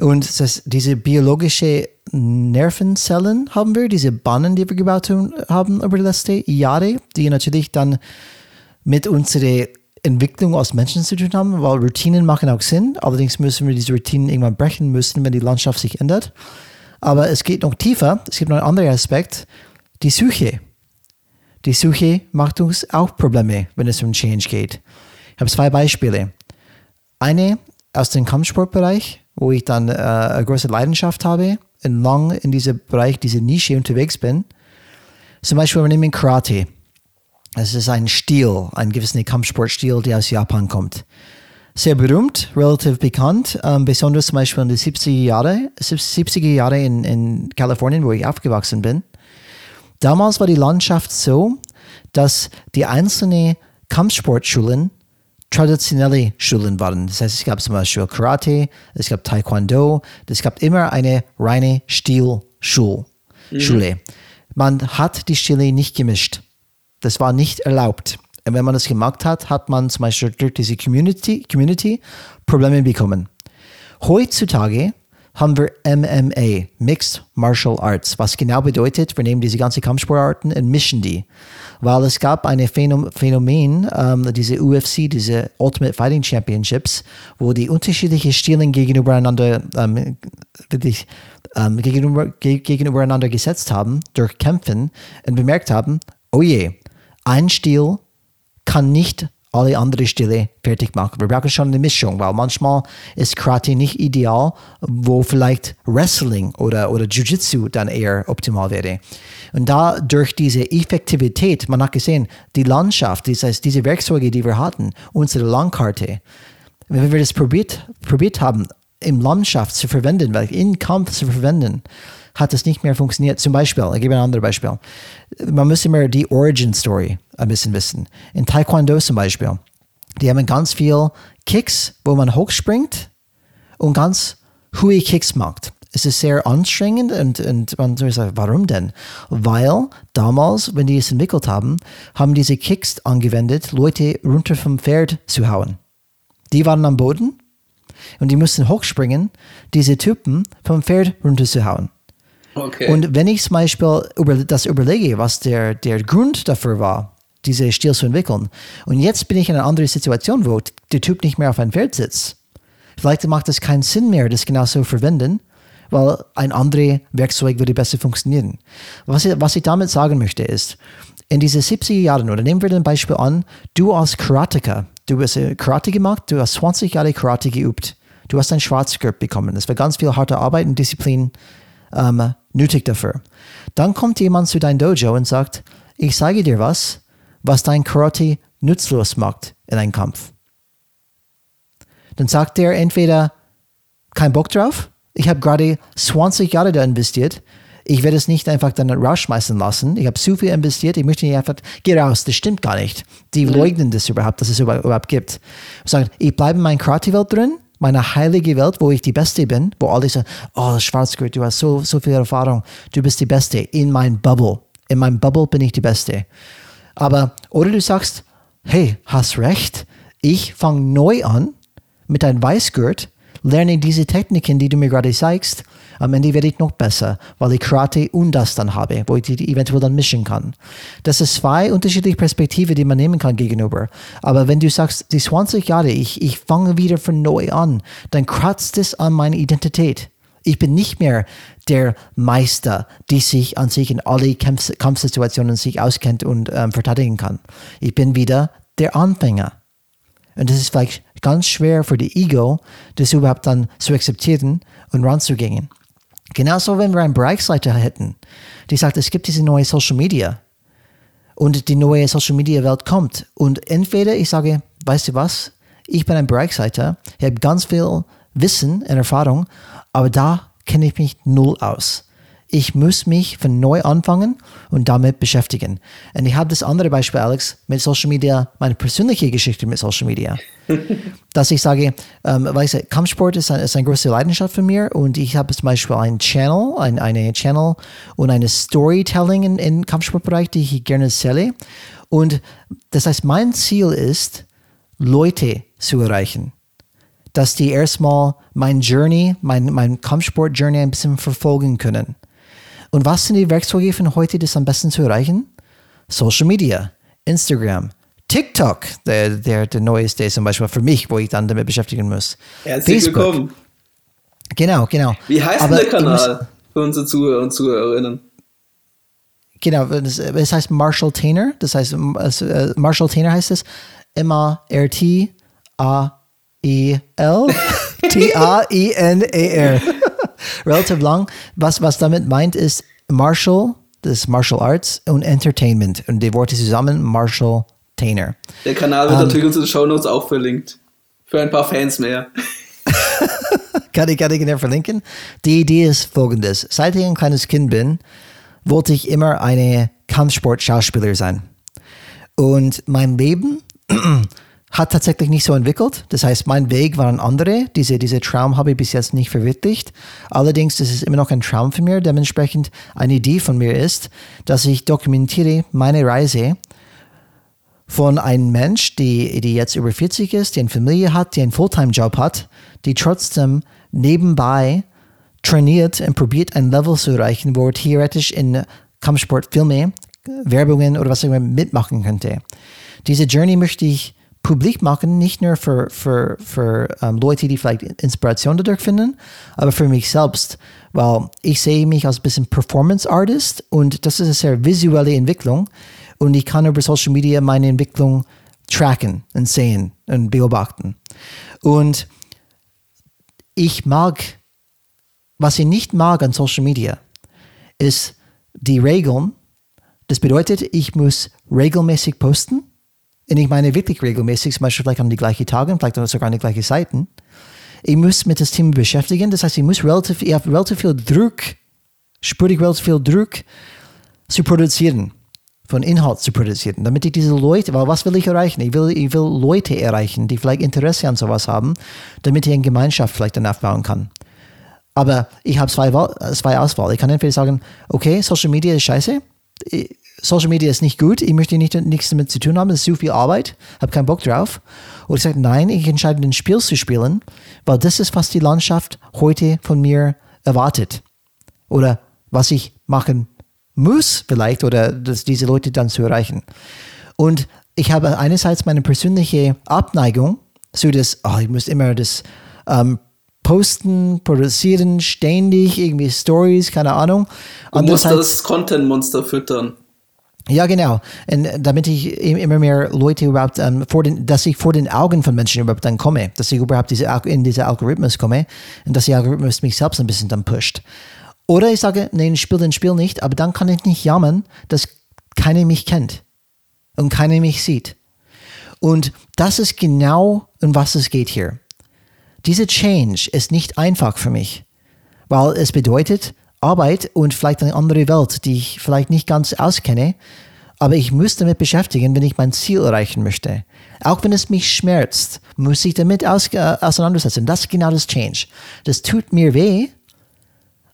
Und das, diese biologische Nervenzellen haben wir, diese Bahnen, die wir gebaut haben über die letzten Jahre, die natürlich dann mit unserer Entwicklung als Menschen zu tun haben, weil Routinen machen auch Sinn. Allerdings müssen wir diese Routinen irgendwann brechen müssen, wenn die Landschaft sich ändert. Aber es geht noch tiefer. Es gibt noch einen anderen Aspekt, die Suche. Die Suche macht uns auch Probleme, wenn es um Change geht. Ich habe zwei Beispiele. Eine aus dem Kampfsportbereich, wo ich dann äh, eine große Leidenschaft habe und lang in diesem Bereich, diese Nische unterwegs bin. Zum Beispiel, wir nehmen Karate. Es ist ein Stil, ein gewisser Kampfsportstil, der aus Japan kommt sehr berühmt, relativ bekannt, ähm, besonders zum Beispiel in den 70er Jahren 70er Jahre in, in Kalifornien, wo ich aufgewachsen bin. Damals war die Landschaft so, dass die einzelnen Kampfsportschulen traditionelle Schulen waren. Das heißt, es gab zum Beispiel Karate, es gab Taekwondo, es gab immer eine reine Stilschule. Mhm. Man hat die Stile nicht gemischt. Das war nicht erlaubt. Wenn man das gemacht hat, hat man zum Beispiel durch diese Community, Community Probleme bekommen. Heutzutage haben wir MMA, Mixed Martial Arts, was genau bedeutet, wir nehmen diese ganzen Kampfsportarten und mischen die. Weil es gab ein Phänomen, ähm, diese UFC, diese Ultimate Fighting Championships, wo die unterschiedlichen Stilen gegenübereinander, ähm, wirklich, ähm, gegenüber, gegenübereinander gesetzt haben, durch Kämpfen und bemerkt haben, oh je, ein Stil kann nicht alle andere Stile fertig machen. Wir brauchen schon eine Mischung, weil manchmal ist Karate nicht ideal, wo vielleicht Wrestling oder, oder Jiu-Jitsu dann eher optimal wäre. Und da durch diese Effektivität, man hat gesehen, die Landschaft, das heißt diese Werkzeuge, die wir hatten, unsere Langkarte, wenn wir das probiert, probiert haben, im Landschaft zu verwenden, weil in Kampf zu verwenden, hat es nicht mehr funktioniert. Zum Beispiel, ich gebe ein anderes Beispiel. Man muss immer die Origin Story ein bisschen wissen. In Taekwondo zum Beispiel, die haben ganz viel Kicks, wo man hochspringt und ganz hohe Kicks macht. Es ist sehr anstrengend und, und man sagt, warum denn? Weil damals, wenn die es entwickelt haben, haben diese Kicks angewendet, Leute runter vom Pferd zu hauen. Die waren am Boden und die mussten hochspringen, diese Typen vom Pferd runterzuhauen. Okay. Und wenn ich zum Beispiel über das überlege, was der, der Grund dafür war, diese Stil zu entwickeln, und jetzt bin ich in einer anderen Situation, wo der Typ nicht mehr auf einem Pferd sitzt, vielleicht macht es keinen Sinn mehr, das genau zu verwenden, weil ein anderes Werkzeug würde besser funktionieren. Was ich, was ich damit sagen möchte ist, in diesen 70er Jahren, oder nehmen wir ein Beispiel an, du als Karateka, du hast Karate gemacht, du hast 20 Jahre Karate geübt, du hast ein Schwarzgurt bekommen. Das war ganz viel harte Arbeit und Disziplin ähm, nötig dafür. Dann kommt jemand zu deinem Dojo und sagt, ich sage dir was, was dein Karate nutzlos macht in einem Kampf. Dann sagt der entweder, kein Bock drauf, ich habe gerade 20 Jahre da investiert, Ich werde es nicht einfach dann rausschmeißen lassen. Ich habe zu viel investiert. Ich möchte nicht einfach, geh raus, das stimmt gar nicht. Die leugnen das überhaupt, dass es überhaupt gibt. Sagen, ich bleibe in meiner Kreativwelt drin, meine heilige Welt, wo ich die Beste bin, wo alle sagen, oh, Schwarzgurt, du hast so, so viel Erfahrung, du bist die Beste. In meinem Bubble. In meinem Bubble bin ich die Beste. Aber, oder du sagst, hey, hast recht, ich fange neu an mit einem Weißgurt, lerne diese Techniken, die du mir gerade zeigst. Am Ende werde ich noch besser, weil ich Karate und das dann habe, wo ich die eventuell dann mischen kann. Das ist zwei unterschiedliche Perspektiven, die man nehmen kann gegenüber. Aber wenn du sagst, die 20 Jahre, ich, ich fange wieder von neu an, dann kratzt es an meine Identität. Ich bin nicht mehr der Meister, die sich an sich in alle Kampf Kampfsituationen sich auskennt und ähm, verteidigen kann. Ich bin wieder der Anfänger. Und das ist vielleicht ganz schwer für die Ego, das überhaupt dann zu akzeptieren und ranzugehen. Genauso, wenn wir einen Bereichsleiter hätten, die sagt, es gibt diese neue Social Media und die neue Social Media Welt kommt. Und entweder ich sage, weißt du was, ich bin ein Bereichsleiter, ich habe ganz viel Wissen und Erfahrung, aber da kenne ich mich null aus. Ich muss mich von neu anfangen und damit beschäftigen. Und ich habe das andere Beispiel, Alex, mit Social Media, meine persönliche Geschichte mit Social Media. <laughs> dass ich sage, ähm, weißt du, Kampfsport ist, ein, ist eine große Leidenschaft von mir und ich habe zum Beispiel einen Channel, ein, eine Channel und eine Storytelling im in Kampfsportbereich, die ich gerne erzähle. Und das heißt, mein Ziel ist, Leute zu erreichen dass die erstmal mein Journey, mein, mein Kampfsport-Journey ein bisschen verfolgen können. Und was sind die Werkzeuge von heute, das am besten zu erreichen? Social Media, Instagram, TikTok, der, der, der neueste zum Beispiel für mich, wo ich dann damit beschäftigen muss. Herzlich Facebook. willkommen. Genau, genau. Wie heißt Aber der Kanal für unsere Zuhörer und Zuhörerinnen? Genau, es heißt Marshall Tainer, das heißt, äh, Marshall Tainer heißt es, M-A-R-T-A E-L T-A-I-N-E-R. <laughs> Relativ lang. Was, was damit meint, ist Martial, das Martial Arts und Entertainment. Und die Worte zusammen Marshall Tainer. Der Kanal wird um, ähm, natürlich in unseren Shownotes auch verlinkt. Für ein paar Fans mehr. <laughs> kann ich, kann ich verlinken? Die Idee ist folgendes. Seit ich ein kleines Kind bin, wollte ich immer eine Kampfsport-Schauspieler sein. Und mein Leben hat tatsächlich nicht so entwickelt. Das heißt, mein Weg war ein anderer. Diese, diese Traum habe ich bis jetzt nicht verwirklicht. Allerdings ist immer noch ein Traum für mich. Dementsprechend eine Idee von mir ist, dass ich dokumentiere meine Reise von einem Mensch, die, die jetzt über 40 ist, die eine Familie hat, die einen Fulltime-Job hat, die trotzdem nebenbei trainiert und probiert, ein Level zu erreichen, wo er theoretisch in Kampfsportfilme, Werbungen oder was auch immer mitmachen könnte. Diese Journey möchte ich publik machen, nicht nur für, für, für ähm, Leute, die vielleicht Inspiration dadurch finden, aber für mich selbst, weil ich sehe mich als ein bisschen Performance Artist und das ist eine sehr visuelle Entwicklung und ich kann über Social Media meine Entwicklung tracken und sehen und beobachten. Und ich mag, was ich nicht mag an Social Media, ist die Regeln. Das bedeutet, ich muss regelmäßig posten und ich meine wirklich regelmäßig, zum Beispiel vielleicht an die gleichen Tage, vielleicht sogar an die gleichen Seiten. Ich muss mit das Thema beschäftigen. Das heißt, ich muss relativ, ich habe relativ viel Druck, spüre ich relativ viel Druck zu produzieren, von Inhalt zu produzieren, damit ich diese Leute, weil was will ich erreichen? Ich will, ich will Leute erreichen, die vielleicht Interesse an sowas haben, damit ich eine Gemeinschaft vielleicht dann aufbauen kann. Aber ich habe zwei, zwei Auswahl. Ich kann entweder sagen, okay, Social Media ist scheiße, Social Media ist nicht gut, ich möchte nicht, nichts damit zu tun haben, es ist zu viel Arbeit, habe keinen Bock drauf. Und ich sage, nein, ich entscheide, ein Spiel zu spielen, weil das ist, was die Landschaft heute von mir erwartet. Oder was ich machen muss vielleicht, oder dass diese Leute dann zu erreichen. Und ich habe einerseits meine persönliche Abneigung zu das, oh, ich muss immer das ähm, posten, produzieren, ständig, irgendwie Stories, keine Ahnung. Du musst das Content-Monster füttern. Ja, genau. Und damit ich immer mehr Leute überhaupt, ähm, vor den, dass ich vor den Augen von Menschen überhaupt dann komme, dass ich überhaupt diese, in diese Algorithmus komme und dass der Algorithmus mich selbst ein bisschen dann pusht. Oder ich sage, nein, ich spiele den Spiel nicht, aber dann kann ich nicht jammern, dass keiner mich kennt und keiner mich sieht. Und das ist genau, um was es geht hier. Diese Change ist nicht einfach für mich, weil es bedeutet, Arbeit und vielleicht eine andere Welt, die ich vielleicht nicht ganz auskenne, aber ich muss damit beschäftigen, wenn ich mein Ziel erreichen möchte. Auch wenn es mich schmerzt, muss ich damit aus, äh, auseinandersetzen. Das ist genau das Change. Das tut mir weh,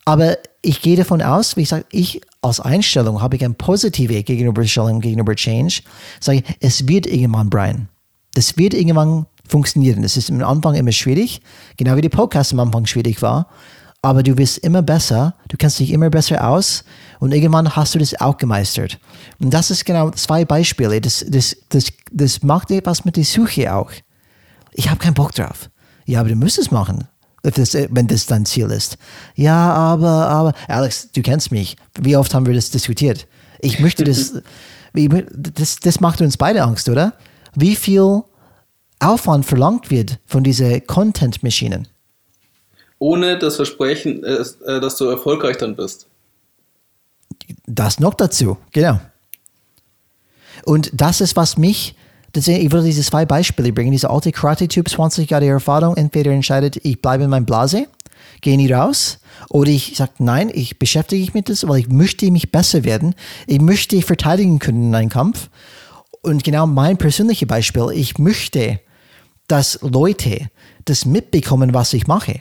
aber ich gehe davon aus, wie ich sage, ich als Einstellung habe ich eine positive Gegenüberstellung gegenüber Change. Sage es wird irgendwann, Brian. Das wird irgendwann funktionieren. Das ist am Anfang immer schwierig, genau wie die Podcast am Anfang schwierig war. Aber du wirst immer besser, du kennst dich immer besser aus und irgendwann hast du das auch gemeistert. Und das ist genau zwei Beispiele. Das, das, das, das macht etwas mit der Suche auch. Ich habe keinen Bock drauf. Ja, aber du musst es machen, wenn das dein Ziel ist. Ja, aber, aber, Alex, du kennst mich. Wie oft haben wir das diskutiert? Ich möchte das, <laughs> das, das macht uns beide Angst, oder? Wie viel Aufwand verlangt wird von diesen Content-Maschinen. Ohne das Versprechen, äh, äh, dass du erfolgreich dann bist. Das noch dazu, genau. Und das ist, was mich, ich würde diese zwei Beispiele bringen. Dieser alte Karate-Typ, 20 Jahre Erfahrung, entweder entscheidet, ich bleibe in meinem Blase, gehe nie raus, oder ich sage, nein, ich beschäftige mich mit das, weil ich möchte mich besser werden. Ich möchte verteidigen können in einem Kampf. Und genau mein persönliches Beispiel, ich möchte dass Leute das mitbekommen, was ich mache.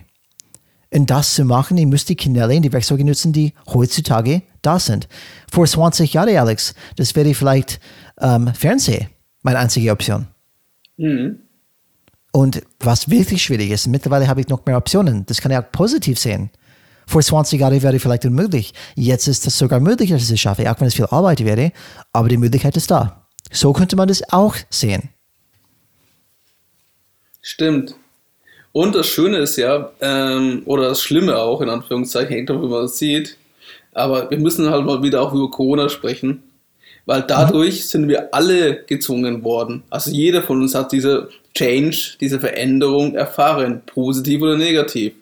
Und das zu machen, ich muss die Kanäle und die Werkzeuge nutzen, die heutzutage da sind. Vor 20 Jahren, Alex, das wäre vielleicht ähm, Fernsehen meine einzige Option. Mhm. Und was wirklich schwierig ist, mittlerweile habe ich noch mehr Optionen. Das kann ich auch positiv sehen. Vor 20 Jahren wäre vielleicht unmöglich. Jetzt ist es sogar möglich, dass ich es schaffe, auch wenn es viel Arbeit wäre, aber die Möglichkeit ist da. So könnte man das auch sehen. Stimmt. Und das Schöne ist ja, ähm, oder das Schlimme auch, in Anführungszeichen, hängt davon, wie man es sieht, aber wir müssen halt mal wieder auch über Corona sprechen, weil dadurch mhm. sind wir alle gezwungen worden. Also jeder von uns hat diese Change, diese Veränderung erfahren, positiv oder negativ.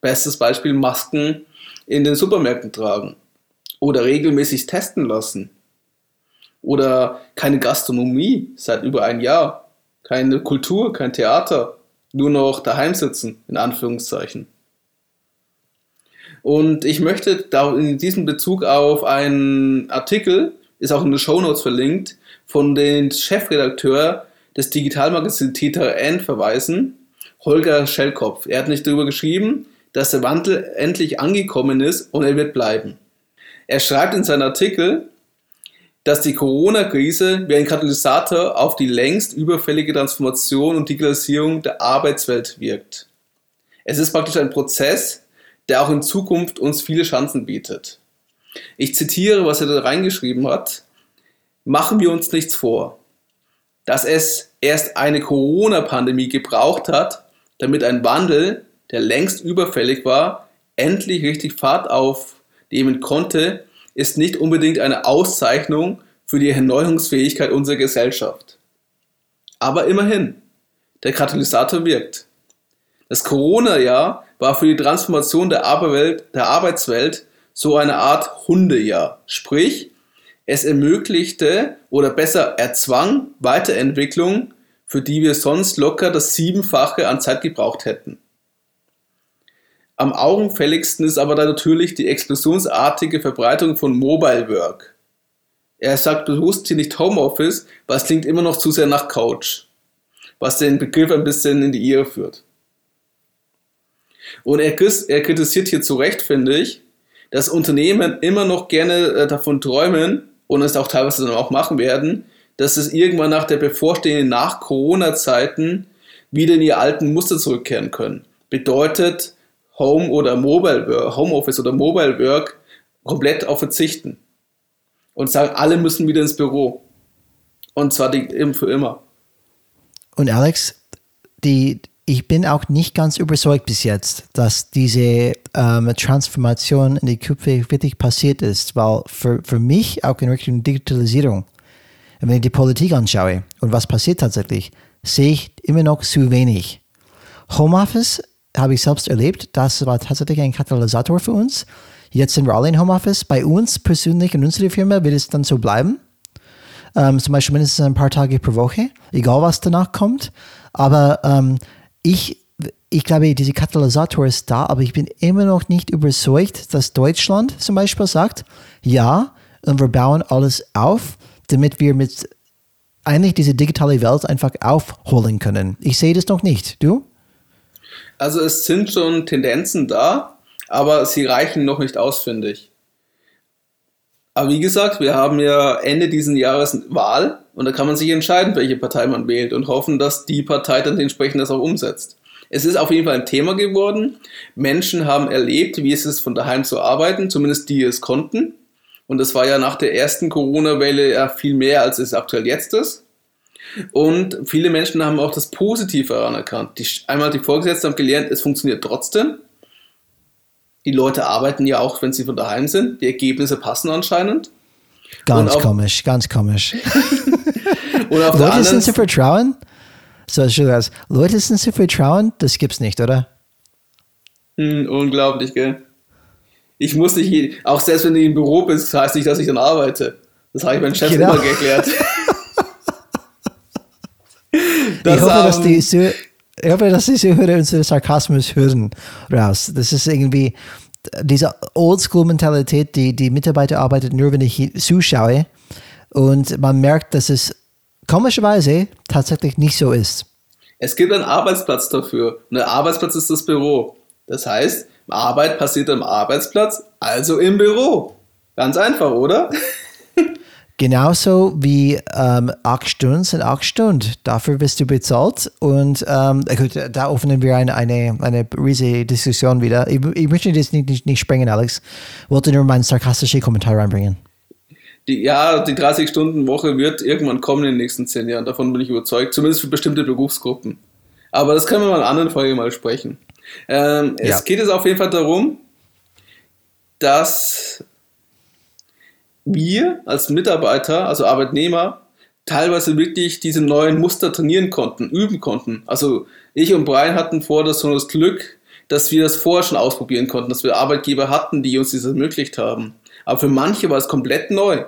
Bestes Beispiel Masken in den Supermärkten tragen oder regelmäßig testen lassen oder keine Gastronomie seit über ein Jahr keine Kultur, kein Theater, nur noch daheim sitzen, in Anführungszeichen. Und ich möchte da in diesem Bezug auf einen Artikel, ist auch in den Show Notes verlinkt, von dem Chefredakteur des Digitalmagazins TTN verweisen, Holger Schellkopf. Er hat nicht darüber geschrieben, dass der Wandel endlich angekommen ist und er wird bleiben. Er schreibt in seinem Artikel, dass die Corona-Krise wie ein Katalysator auf die längst überfällige Transformation und Digitalisierung der Arbeitswelt wirkt. Es ist praktisch ein Prozess, der auch in Zukunft uns viele Chancen bietet. Ich zitiere, was er da reingeschrieben hat. Machen wir uns nichts vor, dass es erst eine Corona-Pandemie gebraucht hat, damit ein Wandel, der längst überfällig war, endlich richtig Fahrt aufnehmen konnte, ist nicht unbedingt eine Auszeichnung für die Erneuerungsfähigkeit unserer Gesellschaft. Aber immerhin, der Katalysator wirkt. Das Corona-Jahr war für die Transformation der, Arbeitswelt, der Arbeitswelt so eine Art Hundejahr. Sprich, es ermöglichte oder besser erzwang Weiterentwicklung, für die wir sonst locker das Siebenfache an Zeit gebraucht hätten. Am augenfälligsten ist aber dann natürlich die explosionsartige Verbreitung von Mobile Work. Er sagt bewusst hier nicht Homeoffice, weil es klingt immer noch zu sehr nach Couch, was den Begriff ein bisschen in die Irre führt. Und er, er kritisiert hier zu Recht, finde ich, dass Unternehmen immer noch gerne äh, davon träumen und es auch teilweise dann auch machen werden, dass es irgendwann nach der bevorstehenden Nach-Corona-Zeiten wieder in ihr alten Muster zurückkehren können. Bedeutet, Home oder Mobile Homeoffice oder Mobile Work komplett auf verzichten. Und sagen, alle müssen wieder ins Büro. Und zwar die, für immer. Und Alex, die, ich bin auch nicht ganz überzeugt bis jetzt, dass diese ähm, Transformation in die Köpfe wirklich passiert ist, weil für, für mich auch in Richtung Digitalisierung, wenn ich die Politik anschaue und was passiert tatsächlich, sehe ich immer noch zu wenig. Homeoffice habe ich selbst erlebt. Das war tatsächlich ein Katalysator für uns. Jetzt sind wir alle in Homeoffice. Bei uns persönlich in unserer Firma wird es dann so bleiben. Ähm, zum Beispiel mindestens ein paar Tage pro Woche, egal was danach kommt. Aber ähm, ich, ich glaube, dieser Katalysator ist da, aber ich bin immer noch nicht überzeugt, dass Deutschland zum Beispiel sagt, ja, und wir bauen alles auf, damit wir mit eigentlich diese digitale Welt einfach aufholen können. Ich sehe das noch nicht. Du? Also es sind schon Tendenzen da, aber sie reichen noch nicht aus, finde ich. Aber wie gesagt, wir haben ja Ende diesen Jahres Wahl und da kann man sich entscheiden, welche Partei man wählt und hoffen, dass die Partei dann entsprechend das auch umsetzt. Es ist auf jeden Fall ein Thema geworden. Menschen haben erlebt, wie es ist, von daheim zu arbeiten, zumindest die es konnten. Und das war ja nach der ersten Corona-Welle ja viel mehr, als es aktuell jetzt ist. Und viele Menschen haben auch das Positive anerkannt. Die, einmal die Vorgesetzten haben gelernt, es funktioniert trotzdem. Die Leute arbeiten ja auch, wenn sie von daheim sind. Die Ergebnisse passen anscheinend. Ganz auf, komisch, ganz komisch. <laughs> und auf Leute sind zu vertrauen? So, das, Leute sind zu vertrauen? Das gibt's nicht, oder? Hm, unglaublich, gell? Ich muss nicht, auch selbst wenn du im Büro bist, heißt nicht, dass ich dann arbeite. Das habe ich meinem Chef genau. immer geklärt. <laughs> das, ich, hoffe, dass die, ich hoffe, dass die Zuhörer unseren Sarkasmus hören raus. Das ist irgendwie diese Oldschool-Mentalität, die, die Mitarbeiter arbeitet nur, wenn ich zuschaue. Und man merkt, dass es komischerweise tatsächlich nicht so ist. Es gibt einen Arbeitsplatz dafür. Und der Arbeitsplatz ist das Büro. Das heißt, Arbeit passiert am Arbeitsplatz, also im Büro. Ganz einfach, oder? Genauso wie ähm, acht Stunden sind acht Stunden. Dafür bist du bezahlt. Und ähm, gut, da öffnen wir eine, eine, eine riesige Diskussion wieder. Ich, ich möchte das nicht, nicht, nicht sprengen, Alex. Wollte nur meinen sarkastischen Kommentar reinbringen. Die, ja, die 30-Stunden-Woche wird irgendwann kommen in den nächsten zehn Jahren. Davon bin ich überzeugt. Zumindest für bestimmte Berufsgruppen. Aber das können wir mal in einer anderen Folge mal sprechen. Ähm, ja. Es geht jetzt auf jeden Fall darum, dass wir als Mitarbeiter, also Arbeitnehmer, teilweise wirklich diese neuen Muster trainieren konnten, üben konnten. Also ich und Brian hatten vor das so das Glück, dass wir das vorher schon ausprobieren konnten, dass wir Arbeitgeber hatten, die uns das ermöglicht haben. Aber für manche war es komplett neu.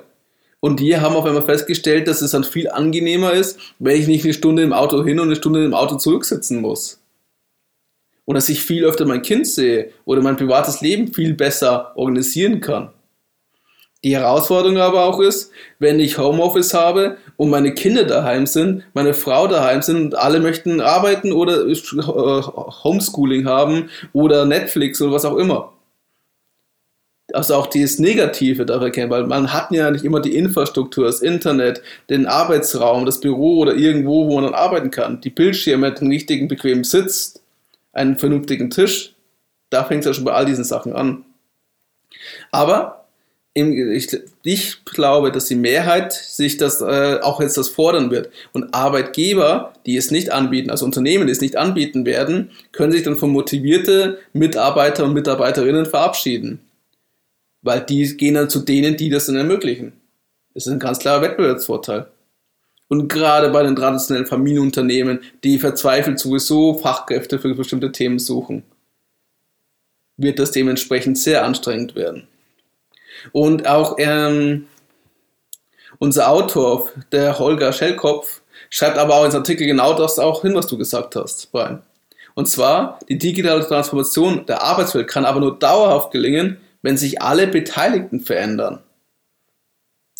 Und die haben auf einmal festgestellt, dass es dann viel angenehmer ist, wenn ich nicht eine Stunde im Auto hin und eine Stunde im Auto zurücksitzen muss. Und dass ich viel öfter mein Kind sehe oder mein privates Leben viel besser organisieren kann. Die Herausforderung aber auch ist, wenn ich Homeoffice habe und meine Kinder daheim sind, meine Frau daheim sind und alle möchten arbeiten oder äh, Homeschooling haben oder Netflix oder was auch immer. Also auch dieses Negative dabei kennen, weil man hat ja nicht immer die Infrastruktur, das Internet, den Arbeitsraum, das Büro oder irgendwo, wo man dann arbeiten kann. Die Bildschirme, den richtigen bequemen Sitz, einen vernünftigen Tisch. Da fängt es ja schon bei all diesen Sachen an. Aber ich, ich, glaube, dass die Mehrheit sich das äh, auch jetzt das fordern wird. Und Arbeitgeber, die es nicht anbieten, also Unternehmen, die es nicht anbieten werden, können sich dann von motivierte Mitarbeiter und Mitarbeiterinnen verabschieden. Weil die gehen dann zu denen, die das dann ermöglichen. Das ist ein ganz klarer Wettbewerbsvorteil. Und gerade bei den traditionellen Familienunternehmen, die verzweifelt sowieso Fachkräfte für bestimmte Themen suchen, wird das dementsprechend sehr anstrengend werden. Und auch ähm, unser Autor, der Holger Schellkopf, schreibt aber auch ins Artikel genau das auch hin, was du gesagt hast, Brian. Und zwar, die digitale Transformation der Arbeitswelt kann aber nur dauerhaft gelingen, wenn sich alle Beteiligten verändern.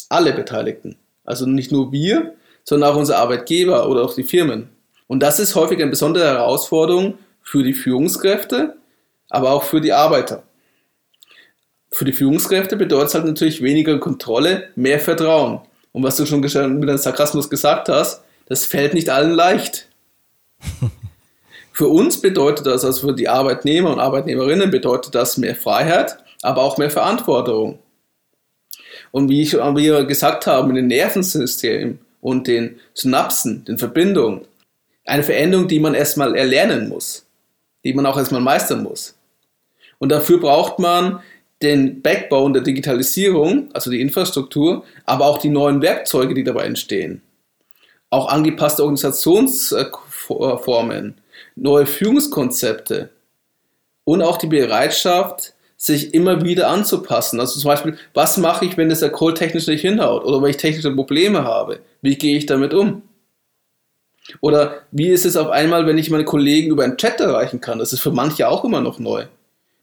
Alle Beteiligten. Also nicht nur wir, sondern auch unsere Arbeitgeber oder auch die Firmen. Und das ist häufig eine besondere Herausforderung für die Führungskräfte, aber auch für die Arbeiter. Für die Führungskräfte bedeutet es halt natürlich weniger Kontrolle, mehr Vertrauen. Und was du schon mit deinem Sarkasmus gesagt hast, das fällt nicht allen leicht. <laughs> für uns bedeutet das, also für die Arbeitnehmer und Arbeitnehmerinnen bedeutet das mehr Freiheit, aber auch mehr Verantwortung. Und wie, ich, wie gesagt haben, in den Nervensystemen und den Synapsen, den Verbindungen, eine Veränderung, die man erstmal erlernen muss, die man auch erstmal meistern muss. Und dafür braucht man den Backbone der Digitalisierung, also die Infrastruktur, aber auch die neuen Werkzeuge, die dabei entstehen. Auch angepasste Organisationsformen, neue Führungskonzepte und auch die Bereitschaft, sich immer wieder anzupassen. Also zum Beispiel, was mache ich, wenn das der Call technisch nicht hinhaut oder wenn ich technische Probleme habe? Wie gehe ich damit um? Oder wie ist es auf einmal, wenn ich meine Kollegen über einen Chat erreichen kann? Das ist für manche auch immer noch neu.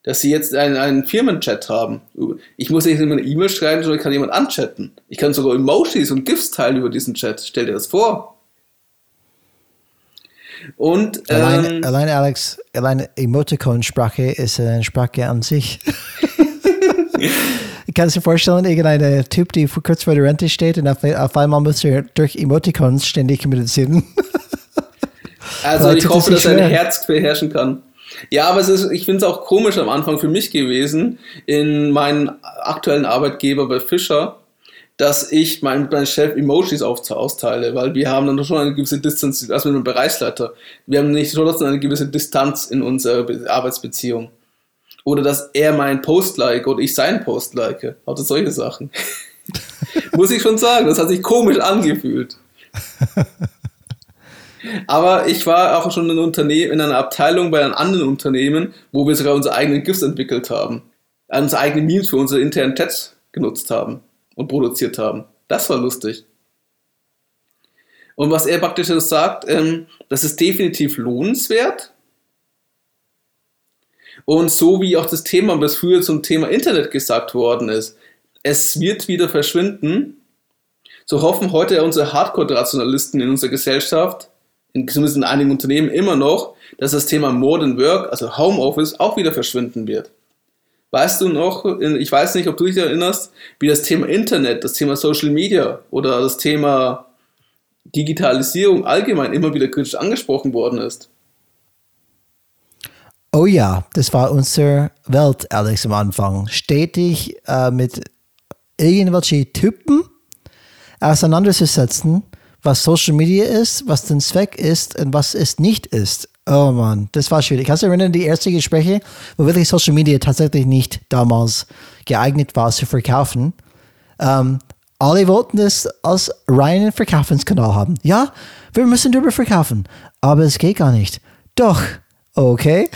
Dass sie jetzt einen, einen Firmenchat haben. Ich muss nicht immer eine E-Mail schreiben, sondern ich kann jemanden anchatten. Ich kann sogar Emojis und GIFs teilen über diesen Chat. Stell dir das vor. Und allein, ähm, allein Alex, allein Emoticon-Sprache ist eine Sprache an sich. ich kann es dir vorstellen, irgendein Typ, die kurz vor der Rente steht und auf, auf einmal muss er durch Emoticons ständig kommunizieren. Also Vielleicht ich hoffe, dass er ein. Herz beherrschen kann. Ja, aber es ist, ich finde es auch komisch am Anfang für mich gewesen, in meinem aktuellen Arbeitgeber bei Fischer, dass ich meinem mein Chef Emojis auf, austeile, weil wir haben dann schon eine gewisse Distanz, also mit einem Bereichsleiter, wir haben nicht trotzdem eine gewisse Distanz in unserer Be- Arbeitsbeziehung. Oder dass er meinen Post like oder ich seinen Post like. Also solche Sachen. <laughs> Muss ich schon sagen, das hat sich komisch angefühlt. <laughs> Aber ich war auch schon in, Unternehmen, in einer Abteilung bei einem anderen Unternehmen, wo wir sogar unsere eigenen GIFs entwickelt haben. Unsere eigenen Memes für unsere internen Chats genutzt haben und produziert haben. Das war lustig. Und was er praktisch sagt, ähm, das ist definitiv lohnenswert. Und so wie auch das Thema, was früher zum Thema Internet gesagt worden ist, es wird wieder verschwinden, so hoffen heute unsere Hardcore-Rationalisten in unserer Gesellschaft, in, zumindest in einigen Unternehmen immer noch, dass das Thema Modern Work, also Homeoffice, auch wieder verschwinden wird. Weißt du noch, ich weiß nicht, ob du dich erinnerst, wie das Thema Internet, das Thema Social Media oder das Thema Digitalisierung allgemein immer wieder kritisch angesprochen worden ist. Oh ja, das war unsere Welt, Alex, am Anfang. Stetig äh, mit irgendwelchen Typen auseinanderzusetzen, was Social Media ist, was den Zweck ist und was es nicht ist. Oh Mann, das war schwierig. Kannst du erinnern, die ersten Gespräche, wo wirklich Social Media tatsächlich nicht damals geeignet war zu verkaufen? Ähm, alle wollten es als reinen Verkaufenskanal haben. Ja, wir müssen darüber verkaufen, aber es geht gar nicht. Doch, okay.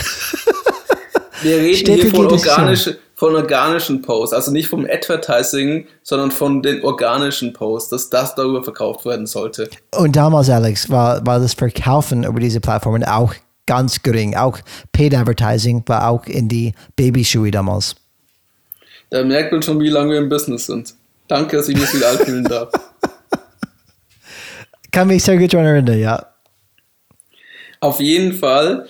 Wir reden Städte hier von, geht es so. organische, von organischen Posts, also nicht vom Advertising, sondern von den organischen Posts, dass das darüber verkauft werden sollte. Und damals, Alex, war, war das Verkaufen über diese Plattformen auch ganz gering. Auch Paid Advertising war auch in die Babyschuhe damals. Da merkt man schon, wie lange wir im Business sind. Danke, dass ich mich wieder einfühlen darf. <laughs> Kann mich sehr gut daran erinnern, ja. Auf jeden Fall,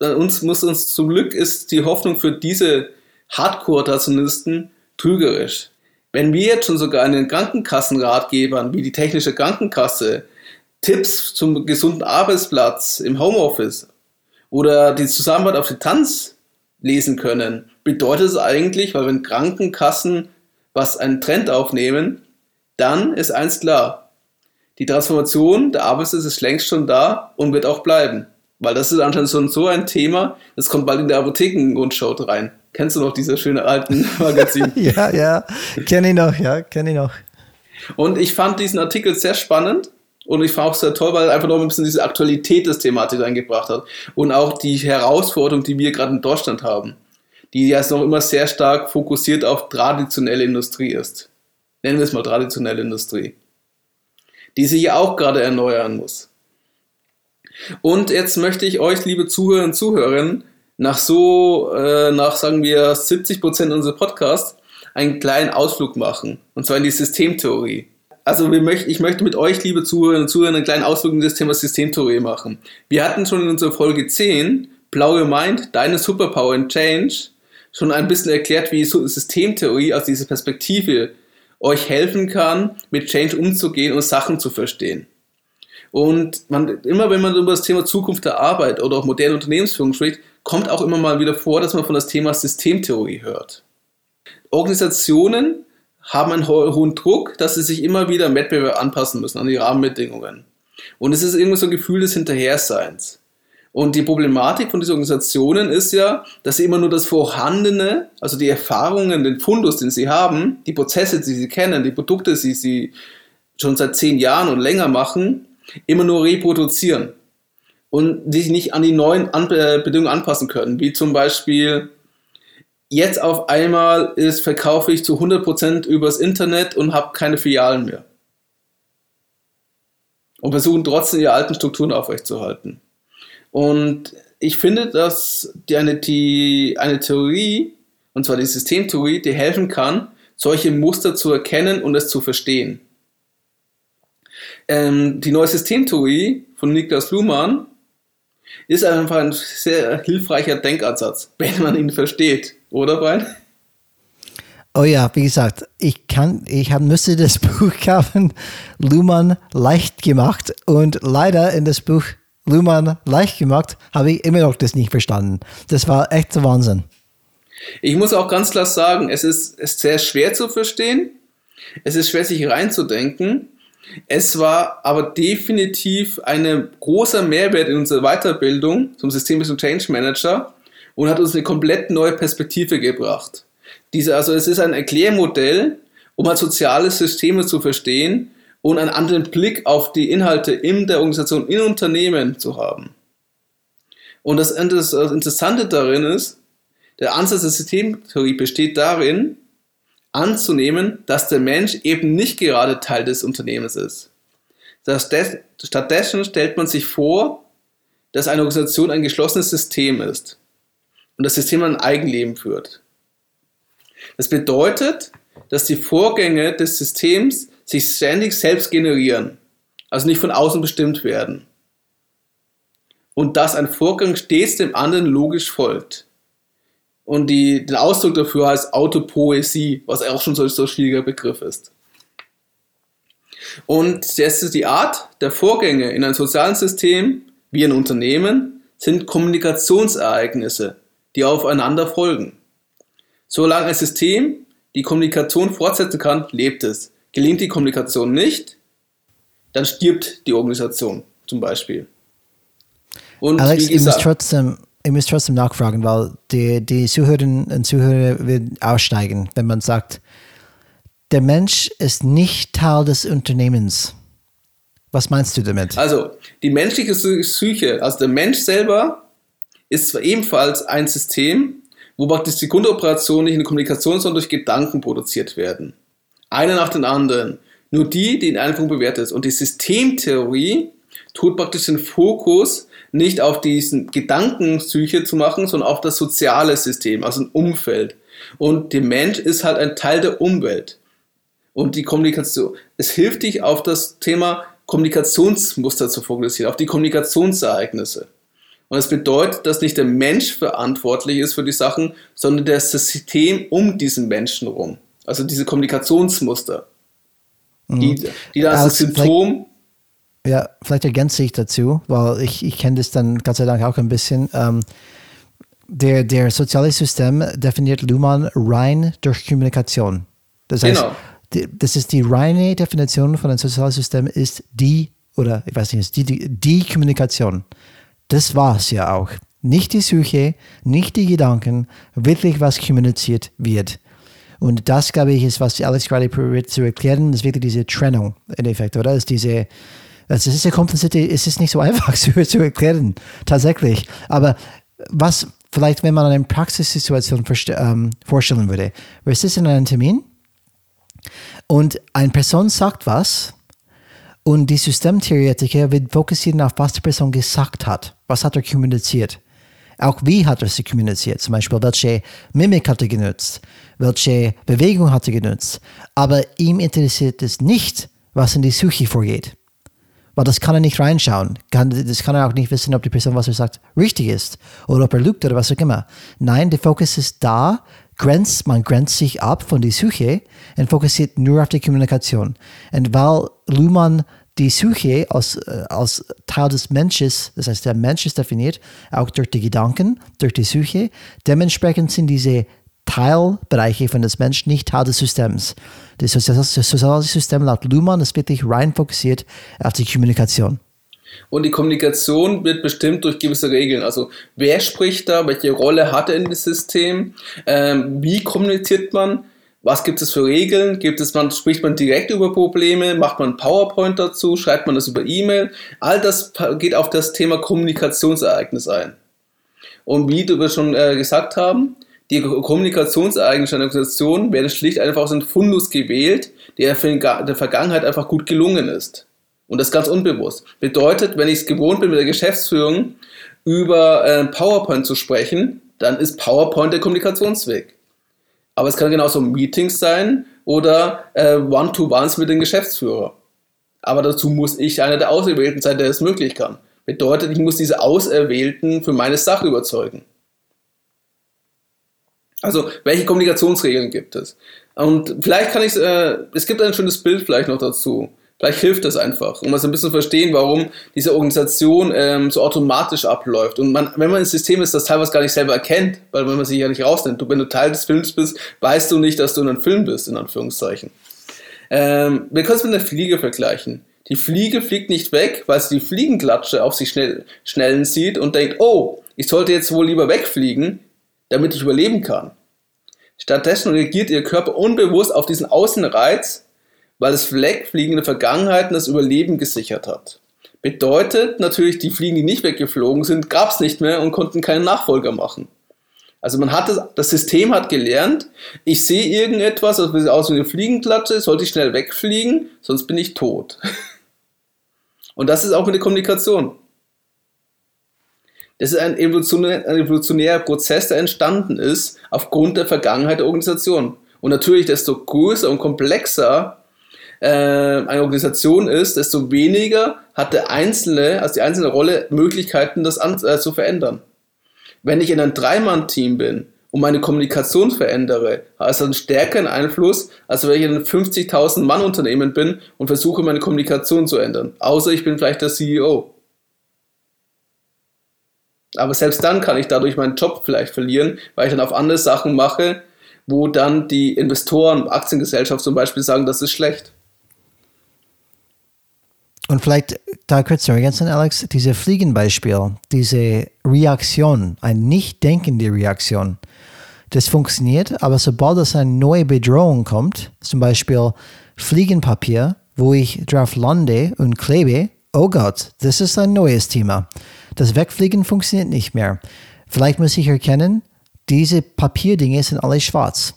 äh, uns muss uns zum Glück ist die Hoffnung für diese Hardcore-Rationalisten trügerisch. Wenn wir jetzt schon sogar einen Krankenkassenratgebern wie die technische Krankenkasse Tipps zum gesunden Arbeitsplatz im Homeoffice oder die Zusammenarbeit auf Distanz lesen können, bedeutet es eigentlich, weil wenn Krankenkassen was einen Trend aufnehmen, dann ist eins klar. Die Transformation der Arbeitsplätze ist längst schon da und wird auch bleiben. Weil das ist anscheinend so ein Thema, das kommt bald in der Apotheken-Rundschau rein. Kennst du noch diese schöne alten <laughs> Magazin? <laughs> Ja, ja. Kenne ich noch, ja, kenne ich noch. Und ich fand diesen Artikel sehr spannend und ich fand auch sehr toll, weil er einfach noch ein bisschen diese Aktualität des Thematik reingebracht hat und auch die Herausforderung, die wir gerade in Deutschland haben, die ja noch immer sehr stark fokussiert auf traditionelle Industrie ist. Nennen wir es mal traditionelle Industrie. Die sich ja auch gerade erneuern muss. Und jetzt möchte ich euch, liebe Zuhörer und Zuhörerinnen, nach so, äh, nach sagen wir 70 Prozent unseres Podcasts, einen kleinen Ausflug machen. Und zwar in die Systemtheorie. Also möcht, ich möchte mit euch, liebe Zuhörerinnen und Zuhörer, einen kleinen Ausflug in das Thema Systemtheorie machen. Wir hatten schon in unserer Folge 10, Blaue Mind, deine Superpower in Change, schon ein bisschen erklärt, wie Systemtheorie aus dieser Perspektive euch helfen kann, mit Change umzugehen und Sachen zu verstehen. Und man, immer wenn man über das Thema Zukunft der Arbeit oder auch moderne Unternehmensführung spricht, kommt auch immer mal wieder vor, dass man von das Thema Systemtheorie hört. Organisationen haben einen ho hohen Druck, dass sie sich immer wieder im Wettbewerb anpassen müssen an die Rahmenbedingungen. Und es ist irgendwie so ein Gefühl des Hinterherseins. Und die Problematik von diesen Organisationen ist ja, dass sie immer nur das Vorhandene, also die Erfahrungen, den Fundus, den sie haben, die Prozesse, die sie kennen, die Produkte, die sie schon seit zehn Jahren und länger machen, immer nur reproduzieren und sich nicht an die neuen an äh, Bedingungen anpassen können, wie zum Beispiel jetzt auf einmal ist, verkaufe ich zu 100% übers Internet und habe keine Filialen mehr. und versuchen trotzdem ihre alten Strukturen aufrechtzuerhalten. Und ich finde, dass die eine, die, eine Theorie, und zwar die Systemtheorie, die helfen kann, solche Muster zu erkennen und es zu verstehen. Ähm, die neue Systemtheorie von Niklas Luhmann ist einfach ein sehr hilfreicher Denkansatz, <laughs> wenn man ihn versteht, oder Brian? Oh ja, wie gesagt, ich kann, ich hab, müsste das <laughs> Buch kaufen, Luhmann leicht gemacht und leider in das Buch Luhmann leicht gemacht habe ich immer noch das nicht verstanden. Das war echt so Wahnsinn. Ich muss auch ganz klar sagen, es ist, ist sehr schwer zu verstehen. Es ist schwer, sich reinzudenken. Es war aber definitiv ein großer Mehrwert in unserer Weiterbildung zum Systemischen Change Manager und hat uns eine komplett neue Perspektive gebracht. Diese, also es ist ein Erklärmodell, um halt soziale Systeme zu verstehen und einen anderen Blick auf die Inhalte in der Organisation, in Unternehmen zu haben. Und das Interessante darin ist, der Ansatz der Systemtheorie besteht darin, anzunehmen, dass der Mensch eben nicht gerade Teil des Unternehmens ist. Stattdessen stellt man sich vor, dass eine Organisation ein geschlossenes System ist und das System ein Eigenleben führt. Das bedeutet, dass die Vorgänge des Systems sich ständig selbst generieren, also nicht von außen bestimmt werden. Und dass ein Vorgang stets dem anderen logisch folgt. Und die, der Ausdruck dafür heißt Autopoesie, was auch schon so, so ein schwieriger Begriff ist. Und das ist die Art der Vorgänge in einem sozialen System wie ein Unternehmen sind Kommunikationsereignisse, die aufeinander folgen. Solange ein System die Kommunikation fortsetzen kann, lebt es. Gelingt die Kommunikation nicht, dann stirbt die Organisation zum Beispiel. Und Alex, wie gesagt, trotzdem ich muss trotzdem nachfragen, weil die, die Zuhörerinnen und Zuhörer werden aussteigen, wenn man sagt, der Mensch ist nicht Teil des Unternehmens. Was meinst du damit? Also, die menschliche Psyche, also der Mensch selber, ist zwar ebenfalls ein System, wo praktisch die Grundoperationen nicht in Kommunikation, sondern durch Gedanken produziert werden. Eine nach den anderen. Nur die, die in einem Punkt bewertet ist. Und die Systemtheorie tut praktisch den Fokus nicht auf diesen Gedankenpsyche zu machen, sondern auf das soziale System, also ein Umfeld. Und der Mensch ist halt ein Teil der Umwelt. Und die Kommunikation, es hilft dich auf das Thema Kommunikationsmuster zu fokussieren, auf die Kommunikationsereignisse. Und das bedeutet, dass nicht der Mensch verantwortlich ist für die Sachen, sondern das System um diesen Menschen rum. Also diese Kommunikationsmuster. Mhm. Die, die dann als Symptom ja, vielleicht ergänze ich dazu, weil ich, ich kenne das dann Gott sei Dank auch ein bisschen. Ähm, der, der soziale System definiert Luhmann rein durch Kommunikation. Das heißt, genau. die, das ist die reine Definition von einem sozialen System, ist die, oder ich weiß nicht, die, die, die Kommunikation. Das war es ja auch. Nicht die Suche, nicht die Gedanken, wirklich was kommuniziert wird. Und das, glaube ich, ist, was Alex gerade probiert zu erklären, ist wirklich diese Trennung im Endeffekt, oder? Ist diese, also es ist ja kompliziert, es ist nicht so <laughs> einfach zu, zu erklären, tatsächlich. Aber was vielleicht, wenn man eine Praxissituation ähm, vorstellen würde, wir sitzen in einem Termin und eine Person sagt was und die Systemtheoretiker wird fokussieren auf, was die Person gesagt hat. Was hat er kommuniziert? Auch wie hat er sie kommuniziert? Zum Beispiel, welche Mimik hat er genutzt? Welche Bewegung hat er genutzt? Aber ihm interessiert es nicht, was in die Suche vorgeht. Weil das kann er nicht reinschauen. Kann, das kann er auch nicht wissen, ob die Person, was er sagt, richtig ist oder ob er lügt oder was auch immer. Nein, der Fokus ist da, grenzt, man grenzt sich ab von der Suche und fokussiert nur auf die Kommunikation. Und weil Luhmann die Suche als, äh, als Teil des Menschen, das heißt, der Mensch ist definiert, auch durch die Gedanken, durch die Suche, dementsprechend sind diese Teilbereiche von des Menschen nicht Teil des Systems. Das soziale System laut Luhmann ist wirklich rein fokussiert auf die Kommunikation. Und die Kommunikation wird bestimmt durch gewisse Regeln. Also wer spricht da, welche Rolle hat er in dem System, ähm, wie kommuniziert man, was gibt es für Regeln, gibt es man, spricht man direkt über Probleme, macht man PowerPoint dazu, schreibt man das über E-Mail. All das geht auf das Thema Kommunikationsereignis ein. Und wie wir schon äh, gesagt haben, die Kommunikationseigenschaften der Organisation werden schlicht einfach aus einem Fundus gewählt, der in der Vergangenheit einfach gut gelungen ist. Und das ganz unbewusst. Bedeutet, wenn ich es gewohnt bin, mit der Geschäftsführung über äh, PowerPoint zu sprechen, dann ist PowerPoint der Kommunikationsweg. Aber es kann genauso Meetings sein oder äh, One-to-Ones mit dem Geschäftsführer. Aber dazu muss ich einer der Auserwählten sein, der es möglich kann. Bedeutet, ich muss diese Auserwählten für meine Sache überzeugen. Also, welche Kommunikationsregeln gibt es? Und vielleicht kann ich, äh, es gibt ein schönes Bild vielleicht noch dazu. Vielleicht hilft das einfach, um das ein bisschen zu verstehen, warum diese Organisation ähm, so automatisch abläuft. Und man, wenn man ein System ist, das teilweise gar nicht selber erkennt, weil man sich ja nicht rausnimmt, du, wenn du Teil des Films bist, weißt du nicht, dass du in einem Film bist, in Anführungszeichen. Ähm, wir können es mit einer Fliege vergleichen. Die Fliege fliegt nicht weg, weil sie die Fliegenklatsche auf sich schnell, schnellen sieht und denkt, oh, ich sollte jetzt wohl lieber wegfliegen, damit ich überleben kann. Stattdessen reagiert ihr Körper unbewusst auf diesen Außenreiz weil das in der Vergangenheit das Überleben gesichert hat. Bedeutet natürlich, die Fliegen, die nicht weggeflogen sind, gab es nicht mehr und konnten keinen Nachfolger machen. Also man hat das, das System hat gelernt, ich sehe irgendetwas, das sieht aus wie eine Fliegenklatsche, sollte ich schnell wegfliegen, sonst bin ich tot. <laughs> Und das ist auch mit der Kommunikation. Das ist ein evolutionär, ein evolutionärer Prozess, der entstanden ist aufgrund der Vergangenheit der Organisation. Und natürlich, desto größer und komplexer äh, eine Organisation ist, desto weniger hat der Einzelne, also die einzelne Rolle, Möglichkeiten, das an, äh, zu verändern. Wenn ich in einem Dreimann-Team bin und meine Kommunikation verändere, hat es einen stärkeren Einfluss, als wenn ich in einem 50.000 Mann-Unternehmen bin und versuche, meine Kommunikation zu ändern. Außer ich bin vielleicht der CEO. Aber selbst dann kann ich dadurch meinen Job vielleicht verlieren, weil ich dann auf andere Sachen mache, wo dann die Investoren, Aktiengesellschaft zum Beispiel sagen, das ist schlecht. Und vielleicht da kurz zu ergänzen, Alex, diese Fliegenbeispiel, diese Reaktion, eine nicht denkende Reaktion, das funktioniert, aber sobald es eine neue Bedrohung kommt, zum Beispiel Fliegenpapier, wo ich drauf lande und klebe, oh Gott, das ist ein neues Thema. Das Wegfliegen funktioniert nicht mehr. Vielleicht muss ich erkennen, diese Papierdinge sind alle schwarz.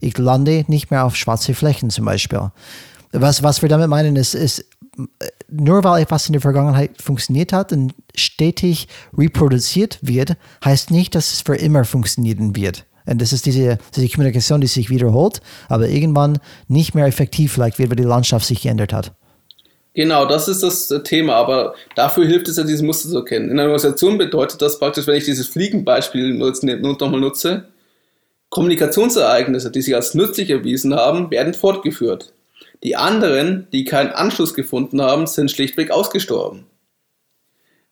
Ich lande nicht mehr auf schwarze Flächen zum Beispiel. Was, was wir damit meinen, ist, ist nur weil etwas in der Vergangenheit funktioniert hat und stetig reproduziert wird, heißt nicht, dass es für immer funktionieren wird. Und das ist diese, diese Kommunikation, die sich wiederholt, aber irgendwann nicht mehr effektiv vielleicht wird, weil die Landschaft sich geändert hat. Genau, das ist das Thema, aber dafür hilft es ja, dieses Muster zu erkennen. In einer Organisation bedeutet das praktisch, wenn ich dieses Fliegenbeispiel nochmal nutze, Kommunikationsereignisse, die sich als nützlich erwiesen haben, werden fortgeführt. Die anderen, die keinen Anschluss gefunden haben, sind schlichtweg ausgestorben.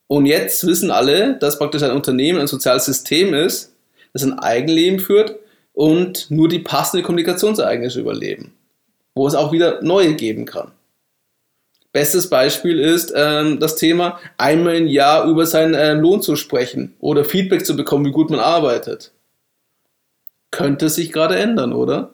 Und jetzt wissen alle, dass praktisch ein Unternehmen ein soziales System ist, das ein Eigenleben führt und nur die passende Kommunikationsereignisse überleben, wo es auch wieder neue geben kann. Bestes Beispiel ist ähm, das Thema, einmal im Jahr über seinen äh, Lohn zu sprechen oder Feedback zu bekommen, wie gut man arbeitet. Könnte sich gerade ändern, oder?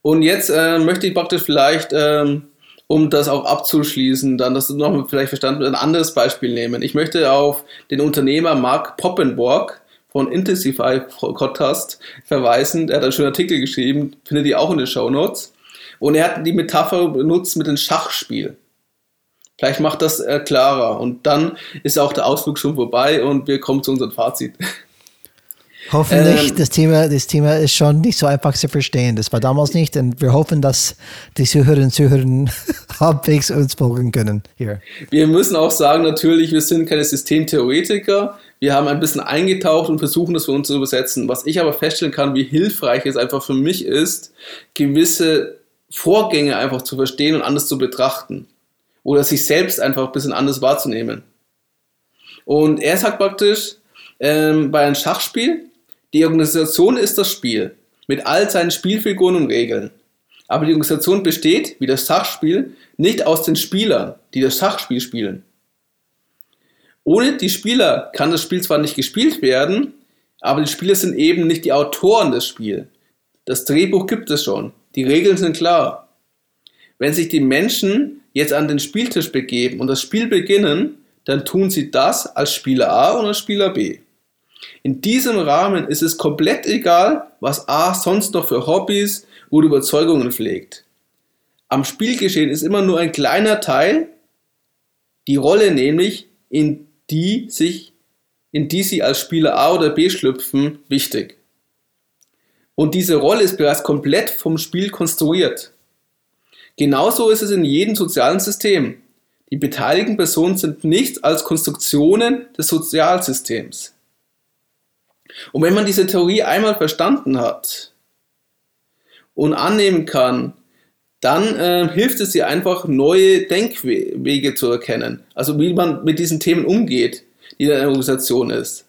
Und jetzt äh, möchte ich praktisch vielleicht, ähm, um das auch abzuschließen, dann, dass du noch vielleicht verstanden, ein anderes Beispiel nehmen. Ich möchte auf den Unternehmer Mark Poppenborg von Intensify Podcast verweisen. Er hat einen schönen Artikel geschrieben, findet ihr auch in den Show Notes. Und er hat die Metapher benutzt mit dem Schachspiel. Vielleicht macht das äh, klarer. Und dann ist auch der Ausflug schon vorbei und wir kommen zu unserem Fazit. Hoffentlich, ähm, das, Thema, das Thema ist schon nicht so einfach zu verstehen. Das war damals nicht und wir hoffen, dass die Zuhörerinnen und Zuhörer <laughs> halbwegs uns folgen können hier. Wir müssen auch sagen, natürlich, wir sind keine Systemtheoretiker. Wir haben ein bisschen eingetaucht und versuchen das für uns zu übersetzen. Was ich aber feststellen kann, wie hilfreich es einfach für mich ist, gewisse Vorgänge einfach zu verstehen und anders zu betrachten. Oder sich selbst einfach ein bisschen anders wahrzunehmen. Und er sagt praktisch, ähm, bei einem Schachspiel, die Organisation ist das Spiel mit all seinen Spielfiguren und Regeln. Aber die Organisation besteht, wie das Schachspiel, nicht aus den Spielern, die das Schachspiel spielen. Ohne die Spieler kann das Spiel zwar nicht gespielt werden, aber die Spieler sind eben nicht die Autoren des Spiels. Das Drehbuch gibt es schon, die Regeln sind klar. Wenn sich die Menschen jetzt an den Spieltisch begeben und das Spiel beginnen, dann tun sie das als Spieler A und als Spieler B. In diesem Rahmen ist es komplett egal, was A sonst noch für Hobbys oder Überzeugungen pflegt. am Spielgeschehen ist immer nur ein kleiner Teil, die Rolle nämlich, in die sich, in die sie als Spieler A oder B schlüpfen, wichtig. Und diese Rolle ist bereits komplett vom Spiel konstruiert. Genauso ist es in jedem sozialen System. Die beteiligten Personen sind nichts als Konstruktionen des Sozialsystems. Und wenn man diese Theorie einmal verstanden hat und annehmen kann, dann äh, hilft es dir einfach, neue Denkwege zu erkennen. Also wie man mit diesen Themen umgeht, die in einer Organisation ist.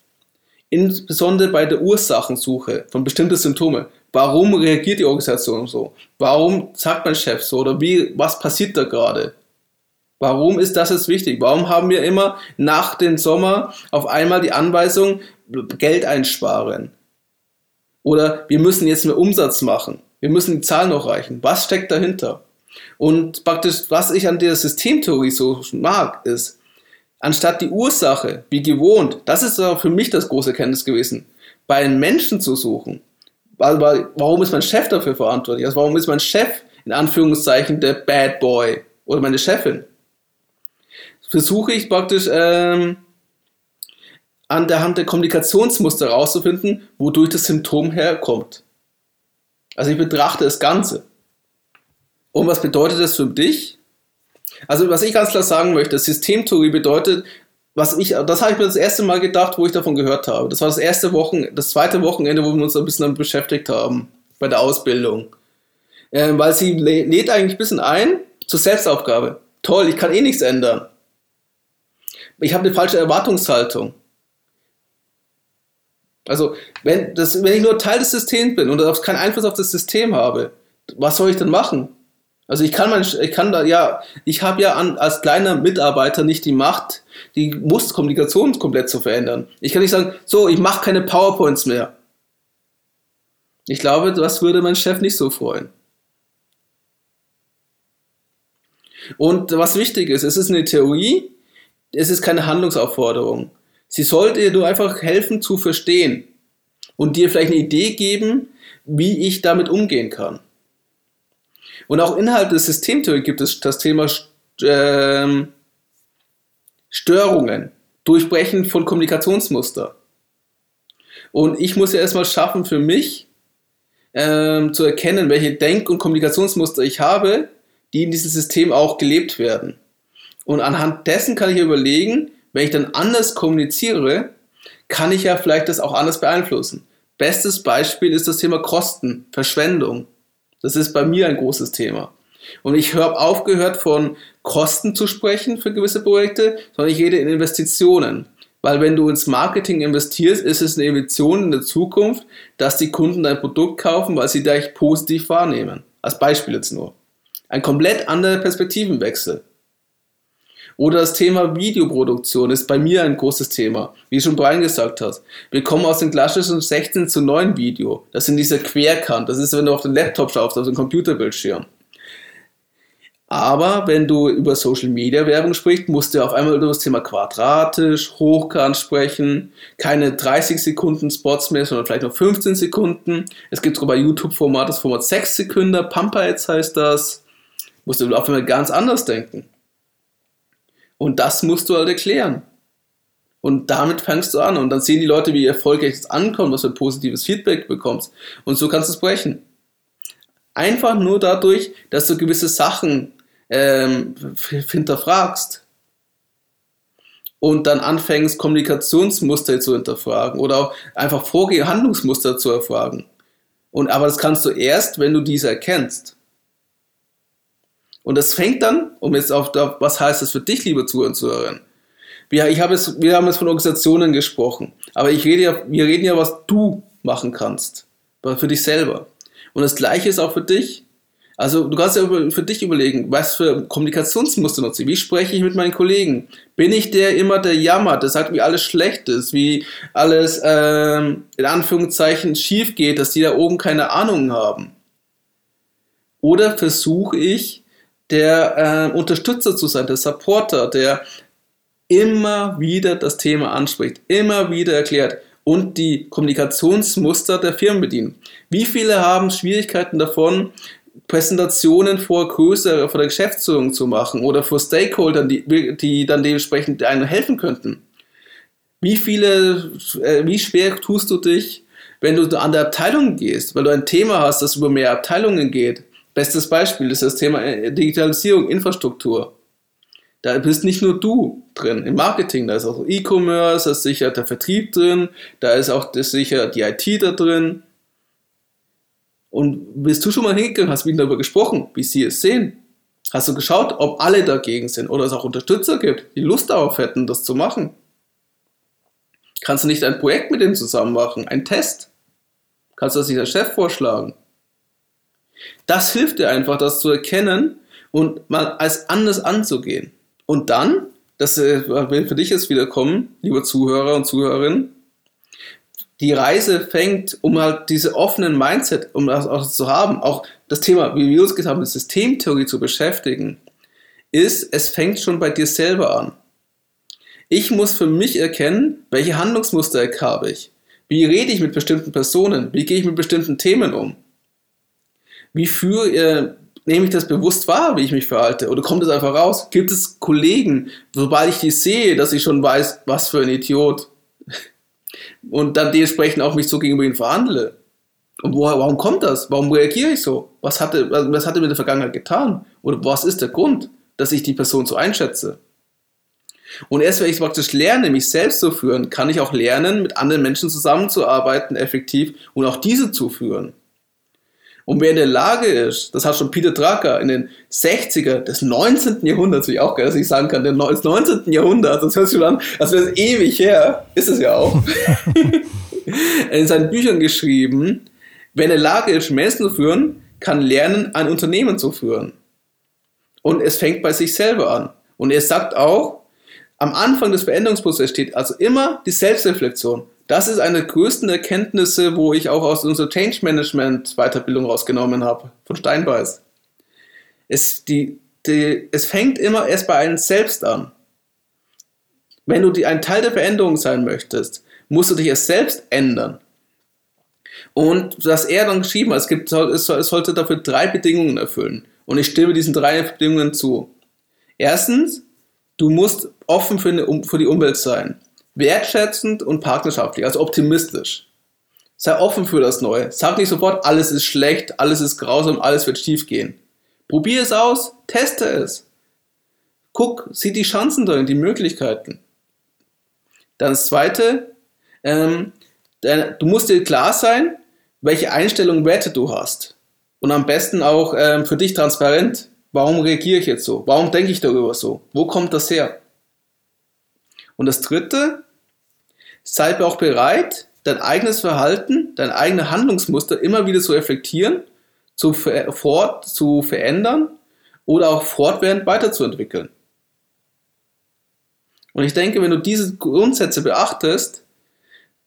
Insbesondere bei der Ursachensuche von bestimmten Symptomen. Warum reagiert die Organisation so? Warum sagt mein Chef so? Oder wie, was passiert da gerade? Warum ist das jetzt wichtig? Warum haben wir immer nach dem Sommer auf einmal die Anweisung, Geld einsparen? Oder wir müssen jetzt mehr Umsatz machen. Wir müssen die Zahlen noch reichen. Was steckt dahinter? Und praktisch, was ich an der Systemtheorie so mag, ist, anstatt die Ursache, wie gewohnt, das ist für mich das große Kenntnis gewesen, bei einem Menschen zu suchen. Warum ist mein Chef dafür verantwortlich? Also warum ist mein Chef in Anführungszeichen der Bad Boy oder meine Chefin? Versuche ich praktisch ähm, an der Hand der Kommunikationsmuster herauszufinden, wodurch das Symptom herkommt. Also ich betrachte das Ganze. Und was bedeutet das für dich? Also was ich ganz klar sagen möchte, Systemtheorie bedeutet, was ich, das habe ich mir das erste Mal gedacht, wo ich davon gehört habe. Das war das erste Wochen, das zweite Wochenende, wo wir uns ein bisschen damit beschäftigt haben, bei der Ausbildung. Ähm, weil sie lädt eigentlich ein bisschen ein zur Selbstaufgabe. Toll, ich kann eh nichts ändern. Ich habe eine falsche Erwartungshaltung. Also, wenn, das, wenn ich nur Teil des Systems bin und keinen Einfluss auf das System habe, was soll ich denn machen? Also ich kann mein, ich kann da ja, ich habe ja an, als kleiner Mitarbeiter nicht die Macht, die Musterkommunikation komplett zu verändern. Ich kann nicht sagen, so, ich mache keine PowerPoints mehr. Ich glaube, das würde mein Chef nicht so freuen. Und was wichtig ist, es ist eine Theorie, es ist keine Handlungsaufforderung. Sie sollte dir nur einfach helfen zu verstehen und dir vielleicht eine Idee geben, wie ich damit umgehen kann. Und auch innerhalb des Systemtheorie gibt es das Thema ähm, Störungen, Durchbrechen von Kommunikationsmuster. Und ich muss ja erstmal schaffen für mich ähm, zu erkennen, welche Denk- und Kommunikationsmuster ich habe, die in diesem System auch gelebt werden. Und anhand dessen kann ich überlegen, wenn ich dann anders kommuniziere, kann ich ja vielleicht das auch anders beeinflussen. Bestes Beispiel ist das Thema Kosten, Verschwendung. Das ist bei mir ein großes Thema. Und ich habe aufgehört von Kosten zu sprechen für gewisse Projekte, sondern ich rede in Investitionen. Weil wenn du ins Marketing investierst, ist es eine Investition in der Zukunft, dass die Kunden dein Produkt kaufen, weil sie dich positiv wahrnehmen. Als Beispiel jetzt nur. Ein komplett anderer Perspektivenwechsel. Oder das Thema Videoproduktion ist bei mir ein großes Thema, wie schon Brian gesagt hat. Wir kommen aus dem klassischen 16 zu 9 Video. Das sind diese Querkant. Das ist, wenn du auf den Laptop schaust, auf den Computerbildschirm. Aber wenn du über Social Media Werbung sprichst, musst du auf einmal über das Thema quadratisch, hochkant sprechen. Keine 30 Sekunden Spots mehr, sondern vielleicht noch 15 Sekunden. Es gibt sogar bei YouTube-Format das Format 6 Sekunden. Pampa jetzt heißt das. Musst du auf einmal ganz anders denken. Und das musst du halt erklären. Und damit fängst du an. Und dann sehen die Leute, wie erfolgreich es ankommt, was für positives Feedback bekommst. Und so kannst du es brechen. Einfach nur dadurch, dass du gewisse Sachen ähm, hinterfragst. Und dann anfängst, Kommunikationsmuster zu hinterfragen oder auch einfach Vorgeh Handlungsmuster zu erfragen. Und, aber das kannst du erst, wenn du diese erkennst. Und das fängt dann, um jetzt auf, was heißt das für dich, liebe Zuhörer und Zuhörerinnen? Wir, ich habe es, wir haben jetzt von Organisationen gesprochen, aber ich rede ja, wir reden ja, was du machen kannst, für dich selber. Und das Gleiche ist auch für dich. Also du kannst ja für dich überlegen, was für Kommunikationsmuster nutze ich, wie spreche ich mit meinen Kollegen? Bin ich der immer, der jammert, der sagt, wie alles schlecht ist, wie alles ähm, in Anführungszeichen schief geht, dass die da oben keine Ahnung haben? Oder versuche ich der äh, Unterstützer zu sein, der Supporter, der immer wieder das Thema anspricht, immer wieder erklärt und die Kommunikationsmuster der Firmen bedient. Wie viele haben Schwierigkeiten davon, Präsentationen vor größere, vor der Geschäftsführung zu machen oder vor Stakeholdern, die, die dann dementsprechend einem helfen könnten. Wie viele, äh, wie schwer tust du dich, wenn du an der Abteilung gehst, weil du ein Thema hast, das über mehr Abteilungen geht? Bestes Beispiel ist das Thema äh, Digitalisierung, Infrastruktur. Da bist nicht nur du drin im Marketing, da ist auch E-Commerce, da ist sicher der Vertrieb drin, da ist auch das sicher die IT da drin. Und bist du schon mal hingegangen, hast mit ihnen darüber gesprochen, wie sie es sehen? Hast du geschaut, ob alle dagegen sind oder es auch Unterstützer gibt, die Lust darauf hätten, das zu machen? Kannst du nicht ein Projekt mit denen zusammen machen, ein Test? Kannst du das nicht der Chef vorschlagen? Das hilft dir einfach, das zu erkennen und mal als anders anzugehen. Und dann, das äh, will für dich jetzt wieder kommen, lieber Zuhörer und Zuhörerin, die Reise fängt, um halt diese offenen Mindset, um das auch zu haben, auch das Thema, wie wir uns gesagt haben, Systemtheorie zu beschäftigen, ist, es fängt schon bei dir selber an. Ich muss für mich erkennen, welche Handlungsmuster habe ich. Wie rede ich mit bestimmten Personen? Wie gehe ich mit bestimmten Themen um? Wie führe, äh, nehme ich das bewusst wahr, wie ich mich verhalte? Oder kommt es einfach raus? Gibt es Kollegen, sobald ich die sehe, dass ich schon weiß, was für ein Idiot? <laughs> Und dann dementsprechend auch mich so gegenüber ihnen verhandle. Und woher, warum kommt das? Warum reagiere ich so? Was hatte, was hatte mir in der Vergangenheit getan? Oder was ist der Grund, dass ich die Person so einschätze? Und erst wenn ich praktisch lerne, mich selbst zu führen, kann ich auch lernen, mit anderen Menschen zusammenzuarbeiten, effektiv und auch diese zu führen. Und wer in der Lage ist, das hat schon Peter Drucker in den 60er des 19. Jahrhunderts, wie ich auch gar nicht sagen kann, des 19. Jahrhunderts, das hört sich schon an, als wäre es ewig her, ist es ja auch, <laughs> <laughs> in seinen Büchern geschrieben, wer in der Lage ist, Menschen zu führen, kann lernen, ein Unternehmen zu führen. Und es fängt bei sich selber an. Und er sagt auch, am Anfang des Veränderungsprozesses steht also immer die Selbstreflexion. Das ist eine der größten Erkenntnisse, wo ich auch aus unserer Change Management Weiterbildung rausgenommen habe, von Steinbeiß. Es, die, die, es fängt immer erst bei einem selbst an. Wenn du die, ein Teil der Veränderung sein möchtest, musst du dich erst selbst ändern. Und dass er dann geschrieben es, gibt, es sollte dafür drei Bedingungen erfüllen. Und ich stimme diesen drei Bedingungen zu. Erstens, du musst offen für, eine, für die Umwelt sein wertschätzend und partnerschaftlich, also optimistisch. Sei offen für das Neue. Sag nicht sofort, alles ist schlecht, alles ist grausam, alles wird schief gehen. Probier es aus, teste es. Guck, sieh die Chancen darin, die Möglichkeiten. Dann das Zweite, ähm, du musst dir klar sein, welche Einstellungen, Werte du hast. Und am besten auch ähm, für dich transparent. Warum reagiere ich jetzt so? Warum denke ich darüber so? Wo kommt das her? Und das Dritte, sei auch bereit, dein eigenes Verhalten, dein eigenes Handlungsmuster immer wieder zu reflektieren, zu, ver fort, zu verändern oder auch fortwährend weiterzuentwickeln. Und ich denke, wenn du diese Grundsätze beachtest,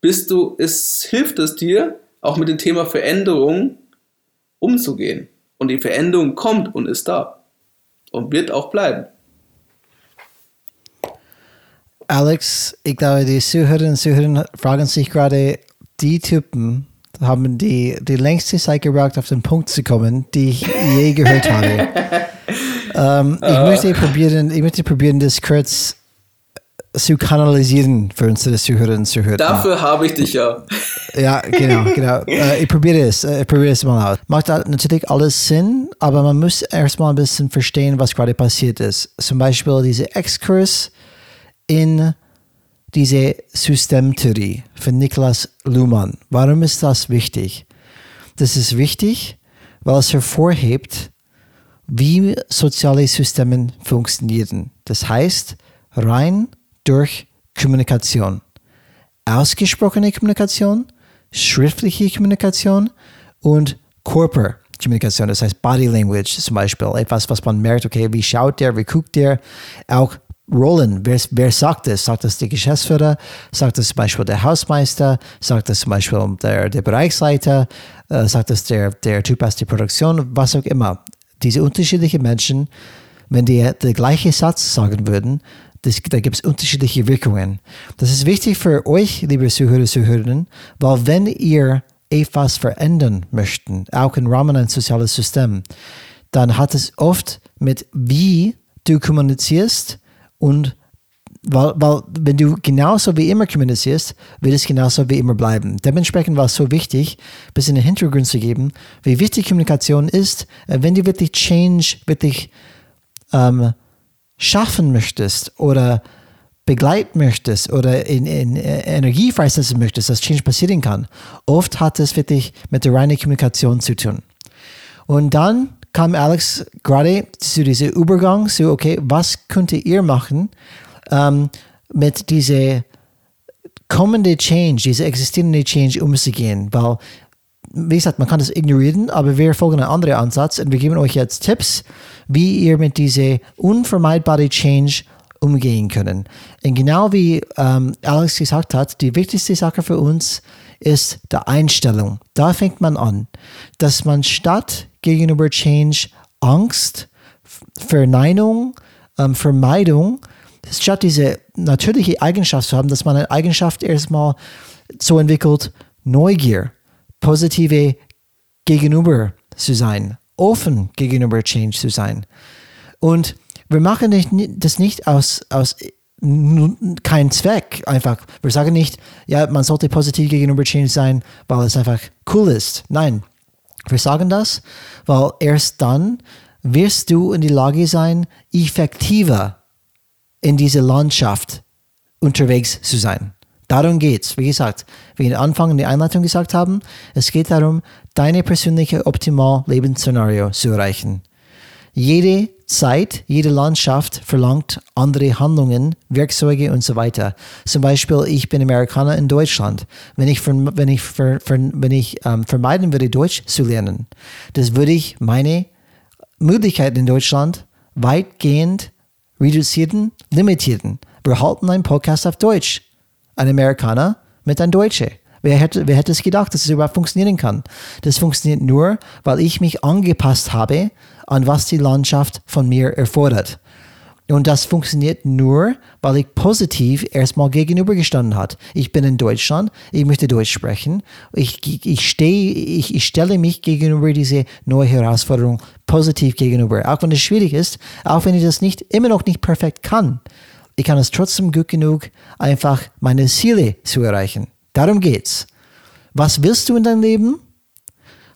bist du, es hilft es dir, auch mit dem Thema Veränderung umzugehen. Und die Veränderung kommt und ist da und wird auch bleiben. Alex, ich glaube, die Zuhörerinnen und Zuhörer fragen sich gerade, die Typen haben die, die längste Zeit gebraucht, auf den Punkt zu kommen, die ich je <laughs> gehört habe. ähm, ich, uh. möchte probieren, ich möchte probieren, das kurz zu kanalisieren für unsere Zuhörerinnen und Zuhörer. Dafür habe ich dich ja. Ja, genau, genau. <laughs> Äh, ich probiere es, äh, ich probiere es mal aus. Macht natürlich alles Sinn, aber man muss erstmal ein bisschen verstehen, was gerade passiert ist. Zum Beispiel diese Exkurs in diese Systemtheorie von Niklas Luhmann. Warum ist das wichtig? Das ist wichtig, weil es hervorhebt, wie soziale Systeme funktionieren. Das heißt, rein durch Kommunikation. Ausgesprochene Kommunikation, schriftliche Kommunikation und Körperkommunikation, das heißt Body Language zum Beispiel, etwas, was man merkt, okay, wie schaut der, wie guckt der, auch Rollen. Wer, wer sagt es? Sagt es der Geschäftsführer? Sagt es zum Beispiel der Hausmeister? Sagt es zum Beispiel der, der Bereichsleiter? Äh, sagt es der, der Typ aus der Produktion? Was auch immer. Diese unterschiedlichen Menschen, wenn die den gleichen Satz sagen würden, das, da gibt es unterschiedliche Wirkungen. Das ist wichtig für euch, liebe Zuhörer Zuhörerinnen, weil wenn ihr etwas verändern möchten, auch im Rahmen eines sozialen Systems, dann hat es oft mit wie du kommunizierst und weil, weil wenn du genauso wie immer kommunizierst, wird es genauso wie immer bleiben. Dementsprechend war es so wichtig, ein bisschen den Hintergrund zu geben, wie wichtig Kommunikation ist, äh, wenn du wirklich Change wirklich ähm, schaffen möchtest oder begleiten möchtest oder in, in äh, Energie freisetzen möchtest, dass Change passieren kann. Oft hat es wirklich mit der reinen Kommunikation zu tun. Und dann kam Alex gerade zu diesem Übergang, so, okay, was könnte ihr machen, ähm, mit dieser kommende Change, diese existierende Change umzugehen, weil, wie gesagt, man kann das ignorieren, aber wir folgen einen anderen Ansatz und wir geben euch jetzt Tipps, wie ihr mit dieser unvermeidbaren Change umgehen können. Und genau wie ähm, Alex gesagt hat, die wichtigste Sache für uns ist die Einstellung. Da fängt man an, dass man statt gegenüber Change Angst, Verneinung, ähm, Vermeidung statt diese natürliche Eigenschaft zu haben, dass man eine Eigenschaft erstmal so entwickelt, Neugier, positive gegenüber zu sein, offen gegenüber Change zu sein. Und wir machen das nicht aus, aus kein Zweck einfach. Wir sagen nicht, ja, man sollte positiv gegenüber Change sein, weil es einfach cool ist. Nein, wir sagen das, weil erst dann wirst du in die Lage sein, effektiver in diese Landschaft unterwegs zu sein. Darum geht's. Wie gesagt, wie wir Anfang in der Einleitung gesagt haben, es geht darum, deine persönliche optimal Lebensszenario zu erreichen. Jede Zeit, jede Landschaft verlangt andere Handlungen, Werkzeuge und so weiter. Zum Beispiel, ich bin Amerikaner in Deutschland. Wenn ich, wenn ich, wenn ich ähm, vermeiden würde, Deutsch zu lernen, das würde ich meine Möglichkeiten in Deutschland weitgehend reduzierten, limitierten. Wir halten einen Podcast auf Deutsch. Ein Amerikaner mit einem Deutsche. Wer hätte, wer hätte es gedacht, dass es überhaupt funktionieren kann? Das funktioniert nur, weil ich mich angepasst habe an was die Landschaft von mir erfordert. Und das funktioniert nur, weil ich positiv erstmal gegenübergestanden hat. Ich bin in Deutschland, ich möchte Deutsch sprechen. Ich, ich, stehe, ich, ich stelle mich gegenüber diese neue Herausforderung positiv gegenüber. Auch wenn es schwierig ist, auch wenn ich das nicht, immer noch nicht perfekt kann. Ich kann es trotzdem gut genug, einfach meine Ziele zu erreichen. Darum geht's. Was willst du in deinem Leben?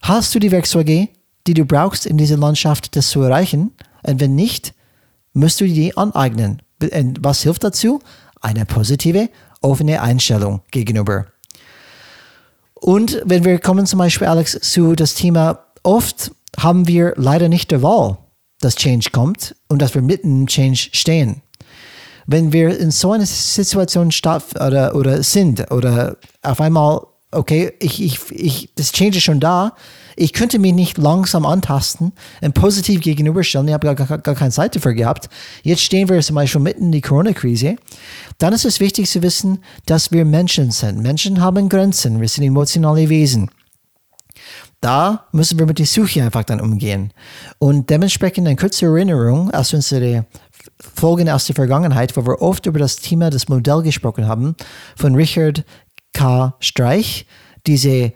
Hast du die Werkzeuge, die du brauchst, in dieser Landschaft das zu erreichen? Und wenn nicht, musst du die aneignen. Und was hilft dazu? Eine positive, offene Einstellung gegenüber. Und wenn wir kommen zum Beispiel, Alex, zu das Thema, oft haben wir leider nicht die Wahl, dass Change kommt und dass wir mitten im Change stehen. Wenn wir in so einer Situation statt oder, oder sind oder auf einmal, okay, ich, ich, ich, das Change ist schon da, ich könnte mich nicht langsam antasten und positiv gegenüberstellen. Ich habe gar, gar, gar keine Zeit dafür gehabt. Jetzt stehen wir zum Beispiel mitten in die Corona-Krise. Dann ist es wichtig zu wissen, dass wir Menschen sind. Menschen haben Grenzen. Wir sind emotionale Wesen. Da müssen wir mit der Suche einfach dann umgehen. Und dementsprechend eine kurze Erinnerung aus unserer Folgen aus der Vergangenheit, wo wir oft über das Thema, das Modell gesprochen haben, von Richard K. Streich, diese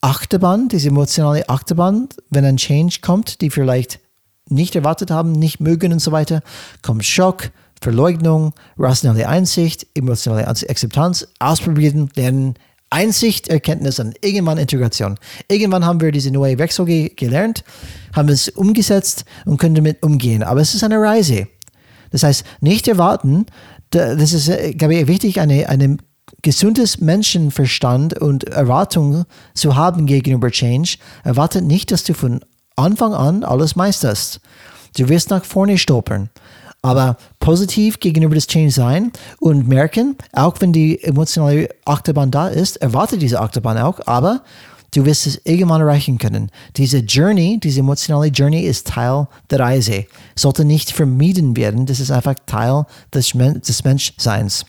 Achterbahn, diese emotionale Achterbahn, wenn ein Change kommt, die vielleicht nicht erwartet haben, nicht mögen und so weiter, kommt Schock, Verleugnung, rationale Einsicht, emotionale Akzeptanz, ausprobieren, lernen, Einsicht, Erkenntnis und irgendwann Integration. Irgendwann haben wir diese neue Werkzeuge gelernt, haben es umgesetzt und können damit umgehen. Aber es ist eine Reise. Das heißt, nicht erwarten, das ist, äh, glaube ich, wichtig, eine, eine gesundes Menschenverstand und Erwartung zu haben gegenüber Change, erwartet nicht, dass du von Anfang an alles meisterst. Du wirst nach vorne stolpern. Aber positiv gegenüber das Change sein und merken, auch wenn die emotionale Achterbahn da ist, erwarte diese Achterbahn auch, aber du wirst es irgendwann erreichen können. Diese Journey, diese emotionale Journey ist Teil der Reise. Sollte nicht vermieden werden, das ist einfach Teil des, des Menschseins.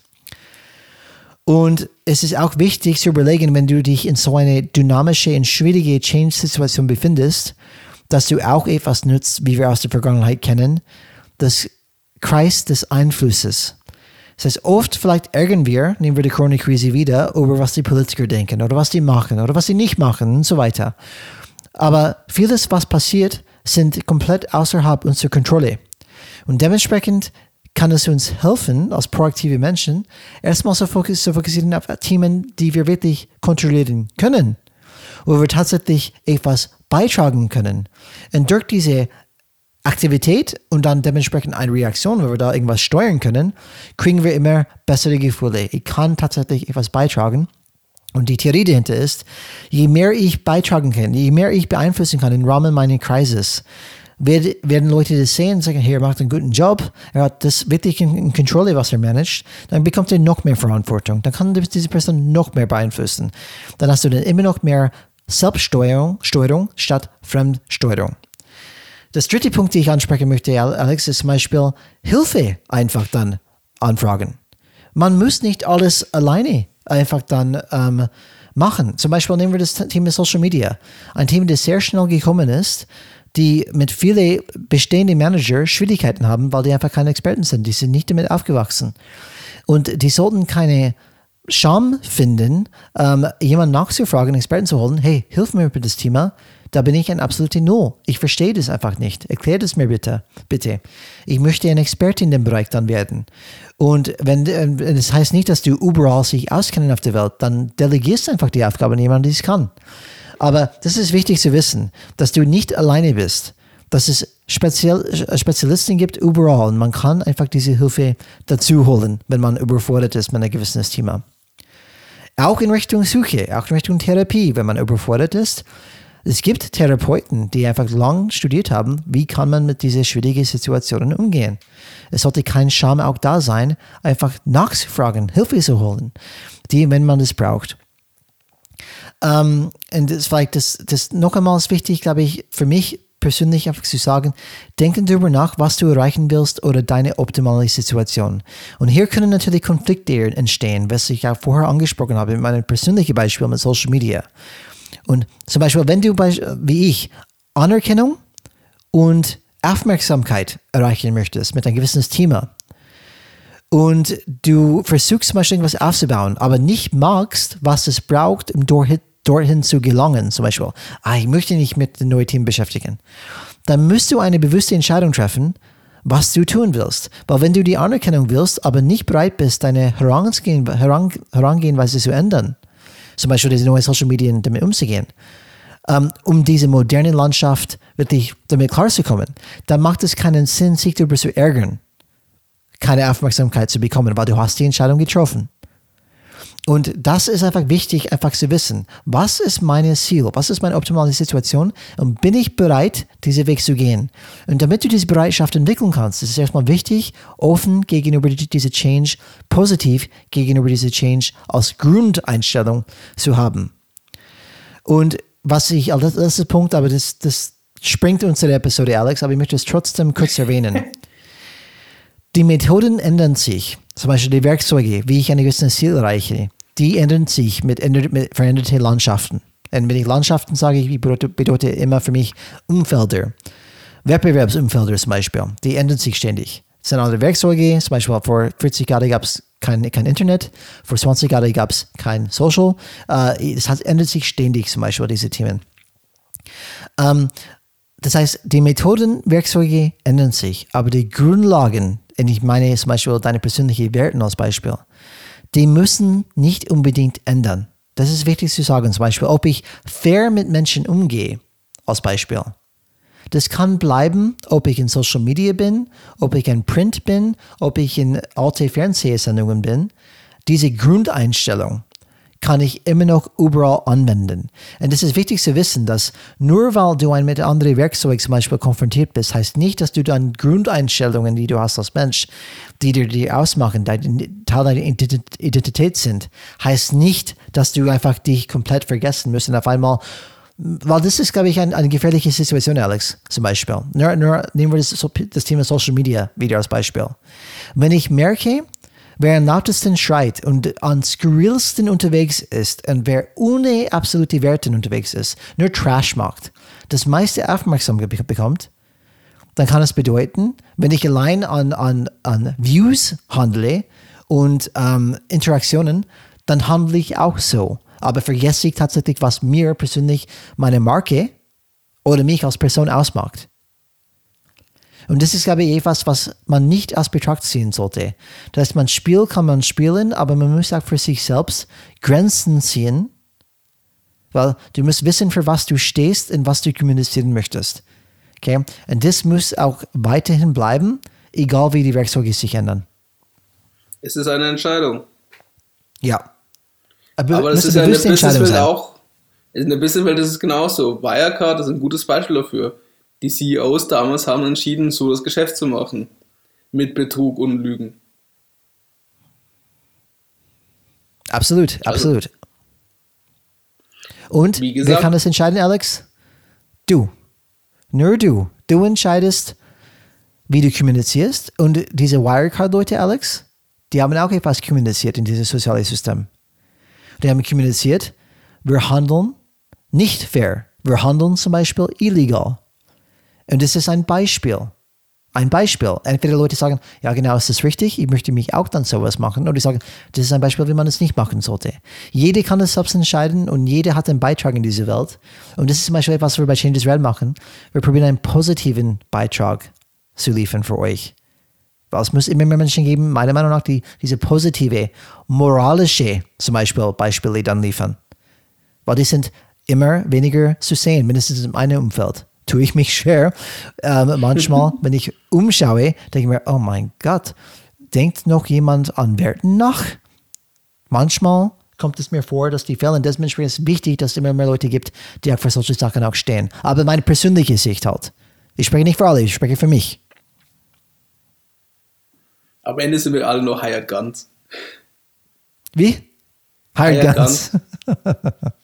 Und es ist auch wichtig zu überlegen, wenn du dich in so eine dynamische und schwierige Change-Situation befindest, dass du auch etwas nutzt, wie wir aus der Vergangenheit kennen, das Kreis des Einflusses. Das heißt, oft vielleicht ärgern wir, nehmen wir die Corona-Krise wieder, über was die Politiker denken oder was die machen oder was sie nicht machen und so weiter. Aber vieles, was passiert, sind komplett außerhalb unserer Kontrolle. Und dementsprechend kann es uns helfen, als proaktive Menschen, erstmal zu fokussieren auf Themen, die wir wirklich kontrollieren können, wo wir tatsächlich etwas beitragen können. Und durch diese Aktivität und dann dementsprechend eine Reaktion, wo wir da irgendwas steuern können, kriegen wir immer bessere Gefühle. Ich kann tatsächlich etwas beitragen. Und die Theorie dahinter ist, je mehr ich beitragen kann, je mehr ich beeinflussen kann im Rahmen meines Kreises, werden Leute das sehen und sagen, hey, er macht einen guten Job, er hat das wirklich in Kontrolle, was er managt, dann bekommt er noch mehr Verantwortung, dann kann diese Person noch mehr beeinflussen. Dann hast du dann immer noch mehr Selbststeuerung Steuerung statt Fremdsteuerung. Das dritte Punkt, den ich ansprechen möchte, Alex, ist zum Beispiel Hilfe einfach dann anfragen. Man muss nicht alles alleine einfach dann ähm, machen. Zum Beispiel nehmen wir das Thema Social Media. Ein Thema, das sehr schnell gekommen ist, die mit vielen bestehenden Manager Schwierigkeiten haben, weil die einfach keine Experten sind. Die sind nicht damit aufgewachsen. Und die sollten keine Scham finden, ähm, jemanden nachzufragen, Experten zu holen. Hey, hilf mir mit das Thema. Da bin ich ein absoluter No. Ich verstehe das einfach nicht. Erklär das mir bitte. Bitte. Ich möchte ein Experte in dem Bereich dann werden. Und wenn, äh, das heißt nicht, dass du überall sich auskennen auf der Welt, dann delegierst einfach die Aufgabe an jemanden, der es kann. Aber das ist wichtig zu wissen, dass du nicht alleine bist, dass es Spezial Spezialisten gibt überall und man kann einfach diese Hilfe dazu holen, wenn man überfordert ist mit einem gewissen Thema. Auch in Richtung Suche, auch in Richtung Therapie, wenn man überfordert ist. Es gibt Therapeuten, die einfach lang studiert haben, wie kann man mit diesen schwierigen Situationen umgehen. Es sollte kein Scham auch da sein, einfach nachzufragen, Hilfe zu holen, die, wenn man es braucht. Ähm, und das vielleicht das, das noch einmal ist wichtig, glaube ich, für mich persönlich einfach zu sagen, denken darüber nach, was du erreichen willst oder deine optimale Situation. Und hier können natürlich Konflikte entstehen, was ich auch vorher angesprochen habe, in meinem persönlichen Beispiel mit Social Media. Und zum Beispiel, wenn du, wie ich, Anerkennung und Aufmerksamkeit erreichen möchtest mit einem gewissen Thema, und du versuchst zum Beispiel irgendwas aufzubauen, aber nicht magst, was es braucht, um dorthin, zu gelangen, zum Beispiel, ah, ich möchte nicht mit dem neuen Team beschäftigen, dann musst du eine bewusste Entscheidung treffen, was du tun willst. Weil wenn du die Anerkennung willst, aber nicht bereit bist, deine Herangehen, Herang, Herangehenweise zu ändern, zum Beispiel diese neuen Social Media damit umzugehen, um, um diese moderne Landschaft wirklich damit klarzukommen, dann macht es keinen Sinn, sich darüber zu ärgern keine Aufmerksamkeit zu bekommen, weil du hast die Entscheidung getroffen. Und das ist einfach wichtig, einfach zu wissen, was ist mein Ziel, was ist meine optimale Situation und bin ich bereit, diesen Weg zu gehen. Und damit du diese Bereitschaft entwickeln kannst, ist es erstmal wichtig, offen gegenüber dieser Change, positiv gegenüber dieser Change als Grundeinstellung zu haben. Und was ich als letzter Punkt, aber das, das springt unsere Episode, Alex, aber ich möchte es trotzdem kurz erwähnen. <laughs> Die Methoden ändern sich. Zum Beispiel die Werkzeuge, wie ich ein gewisses Ziel erreiche, die ändern sich mit, mit veränderten Landschaften. Und wenn ich Landschaften sage, ich bedeutet immer für mich Umfelder. Wettbewerbsumfelder zum Beispiel, die ändern sich ständig. Es sind andere Werkzeuge, zum Beispiel vor 40 Jahren gab es kein, kein Internet, vor 20 Jahren gab es kein Social. Äh, es uh, ändert sich ständig zum Beispiel diese Themen. Ähm, das heißt, die Methoden, Werkzeuge ändern sich, aber die Grundlagen und ich meine zum Beispiel deine persönlichen Werte als Beispiel, die müssen nicht unbedingt ändern. Das ist wichtig zu sagen. Zum Beispiel, ob ich fair mit Menschen umgehe, als Beispiel. Das kann bleiben, ob ich in Social Media bin, ob ich in Print bin, ob ich in alte Fernsehsendungen bin. Diese Grundeinstellung, kann ich immer noch überall anwenden. Und es ist wichtig zu wissen, dass nur weil du ein mit anderen Werkzeug zum Beispiel konfrontiert bist, heißt nicht, dass du dann Grundeinstellungen, die du hast als Mensch, die dir, dir ausmachen, dein, Teil deiner Identität sind, heißt nicht, dass du einfach dich komplett vergessen musst und auf einmal weil das ist, glaube ich, ein, eine gefährliche Situation, Alex, zum Beispiel. Nur, nur nehmen wir das, das Thema Social Media wieder als Beispiel. Wenn ich merke, Wer am lautesten schreit und am skurrilsten unterwegs ist und wer ohne absolute Werte unterwegs ist, nur Trash macht, das meiste Aufmerksamkeit bekommt, dann kann es bedeuten, wenn ich allein an, an, an Views handle und ähm, Interaktionen, dann handle ich auch so. Aber vergesse ich tatsächlich, was mir persönlich meine Marke oder mich als Person ausmacht. Und das ist, glaube ich, etwas, was man nicht als Betracht ziehen sollte. Das heißt, man spielt, kann man spielen, aber man muss auch für sich selbst Grenzen ziehen, weil du musst wissen, für was du stehst und was du kommunizieren möchtest. Okay? Und das muss auch weiterhin bleiben, egal wie die Werkzeuge sich ändern. Es ist eine Entscheidung. Ja. Aber, Aber das ist der Businesswelt auch. In der Businesswelt ist es genauso. Wirecard ist ein gutes Beispiel dafür. Die CEOs damals haben entschieden, so das Geschäft zu machen. Mit Betrug und Lügen. Absolut, also, absolut. Und gesagt, wer kann das entscheiden, Alex? Du. Nur du. Du entscheidest, wie du kommunizierst. Und diese Wirecard-Leute, Alex, die haben auch etwas kommuniziert in diesem sozialen System. Die haben kommuniziert, wir handeln nicht fair. Wir handeln zum Beispiel illegal. Und das ist ein Beispiel. Ein Beispiel. Entweder Leute sagen, ja genau, ist das richtig, ich möchte mich auch dann sowas machen. Oder die sagen, das ist ein Beispiel, wie man es nicht machen sollte. Jeder kann es selbst entscheiden und jeder hat einen Beitrag in diese Welt. Und das ist zum Beispiel etwas, was wir bei Changes Red machen. Wir probieren einen positiven Beitrag zu liefern für euch. Weil es muss immer mehr Menschen geben, meiner Meinung nach, die diese positive, moralische zum Beispiel Beispiele dann liefern. Weil die sind immer weniger zu sehen, mindestens in meinem Umfeld. Tue ich mich schwer. Ähm, manchmal, <laughs> wenn ich umschaue, denke ich mir, oh mein Gott, denkt noch jemand an Werten nach? Manchmal kommt es mir vor, dass die Fälle, und dementsprechend ist wichtig, dass es immer mehr Leute gibt, die auch für solche Sachen auch stehen. Aber meine persönliche Sicht halt. Ich spreche nicht für alle, ich spreche für mich. Am Ende sind wir alle nur Hired Guns. Wie? Hired, Hired Guns. Guns. <laughs>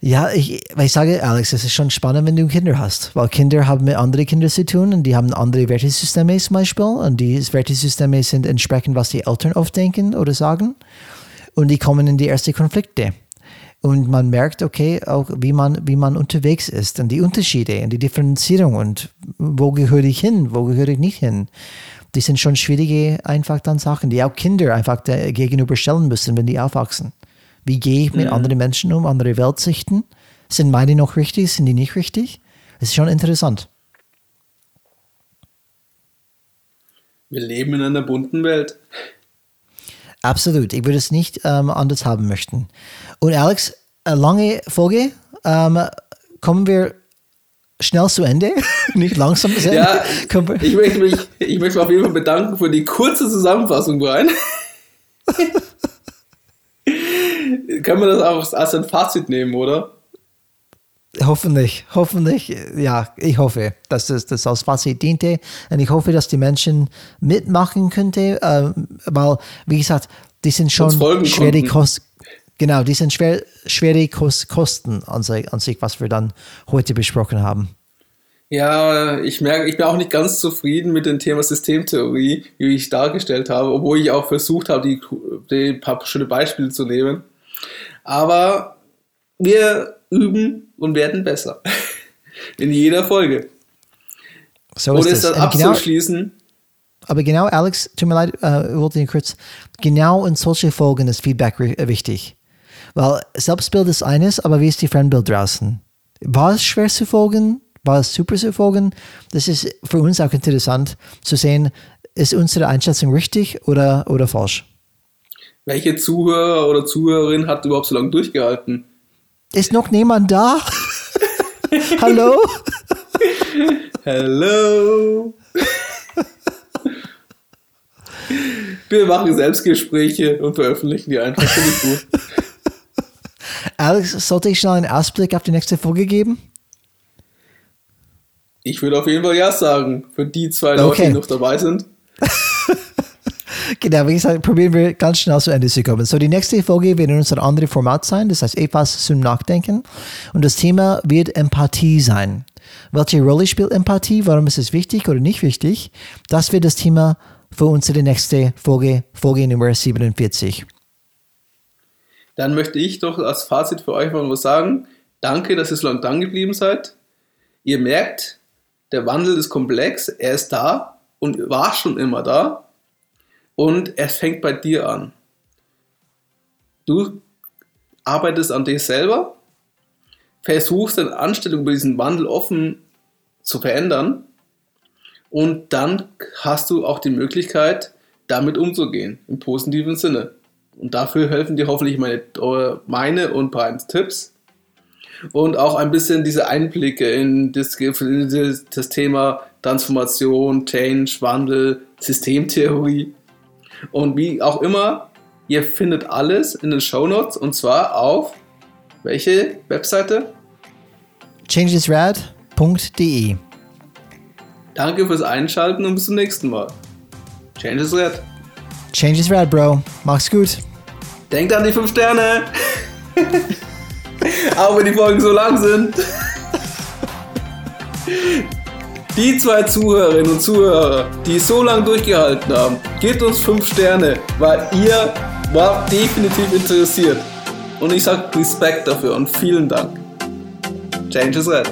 ja, ich, ich sage, Alex, es ist schon spannend, wenn du Kinder hast, weil Kinder haben mit anderen Kindern zu tun und die haben andere Wertesysteme zum Beispiel und die Wertesysteme sind entsprechend, was die Eltern oft denken oder sagen und die kommen in die ersten Konflikte. Und man merkt, okay, auch wie man, wie man unterwegs ist und die Unterschiede und die Differenzierung und wo gehöre ich hin, wo gehöre ich nicht hin die sind schon schwierige einfach dann Sachen, die auch Kinder einfach gegenüberstellen müssen, wenn die aufwachsen. Wie gehe ich mit mhm. anderen Menschen um, andere Weltsichten? Sind meine noch richtig, sind die nicht richtig? Das ist schon interessant. Wir leben in einer bunten Welt. Absolut. Ich würde es nicht ähm, anders haben möchten. Und Alex, eine lange Folge. Ähm, kommen wir schnell zu <laughs> Ende, nicht langsam zu Ende. Ja, ich möchte, mich, ich möchte mich auf jeden Fall bedanken für die kurze Zusammenfassung, Brian. <laughs> Können wir das auch als ein Fazit nehmen, oder? Hoffentlich, hoffentlich, ja, ich hoffe, dass das, das als Fazit diente und ich hoffe, dass die Menschen mitmachen könnten, äh, weil, wie gesagt, die sind schon schwere Kosten Genau, die sind schwer, schwere Kosten an sich, an sich, was wir dann heute besprochen haben. Ja, ich merke, ich bin auch nicht ganz zufrieden mit dem Thema Systemtheorie, wie ich dargestellt habe, obwohl ich auch versucht habe, die, die paar schöne Beispiele zu nehmen. Aber wir üben und werden besser. <laughs> In jeder Folge. So Oder ist das genau abzuschließen? Aber genau, Alex, tut mir leid, äh, wollte ich kurz, genau in solche Folgen ist Feedback wichtig. Weil Selbstbild ist eines, aber wie ist die Fremdbild draußen? War es schwer zu folgen? War es super zu folgen? Das ist für uns auch interessant zu sehen, ist unsere Einschätzung richtig oder, oder falsch? Welche Zuhörer oder Zuhörerin hat überhaupt so lange durchgehalten? Ist noch niemand da? <laughs> Hallo? Hallo? Wir machen Selbstgespräche und veröffentlichen die einfach. Finde ich gut. Alex, sollte ich schnell einen Ausblick auf die nächste Folge geben? Ich würde auf jeden Fall ja sagen, für die zwei Leute, okay. die noch dabei sind. <laughs> genau, wie gesagt, probieren wir ganz schnell zu Ende zu kommen. So, die nächste Folge wird in unser anderes Format sein, das heißt etwas zum Nachdenken. Und das Thema wird Empathie sein. Welche Rolle spielt Empathie? Warum ist es wichtig oder nicht wichtig? Das wird das Thema für unsere nächste Folge, Folge Nummer 47 dann möchte ich doch als Fazit für euch mal sagen, danke, dass ihr so lange dran geblieben seid. Ihr merkt, der Wandel ist komplex, er ist da und war schon immer da. Und es fängt bei dir an. Du arbeitest an dir selber, versuchst deine Anstellung über diesen Wandel offen zu verändern und dann hast du auch die Möglichkeit, damit umzugehen, im positiven Sinne. Und dafür helfen dir hoffentlich meine, meine und Brians Tipps und auch ein bisschen diese Einblicke in das, das Thema Transformation, Change, Wandel, Systemtheorie. Und wie auch immer, ihr findet alles in den Show Notes und zwar auf welche Webseite? changesrad.de Danke fürs Einschalten und bis zum nächsten Mal. Change is Red. Change is Rad, Bro. Mach's gut. Denkt an die 5 Sterne. <laughs> Auch wenn die Folgen so lang sind. <laughs> Die zwei Zuhörerinnen und Zuhörer, die so lange durchgehalten haben, gebt uns 5 Sterne, weil ihr wart definitiv interessiert. Und ich sage Respekt dafür und vielen Dank. Change is Red.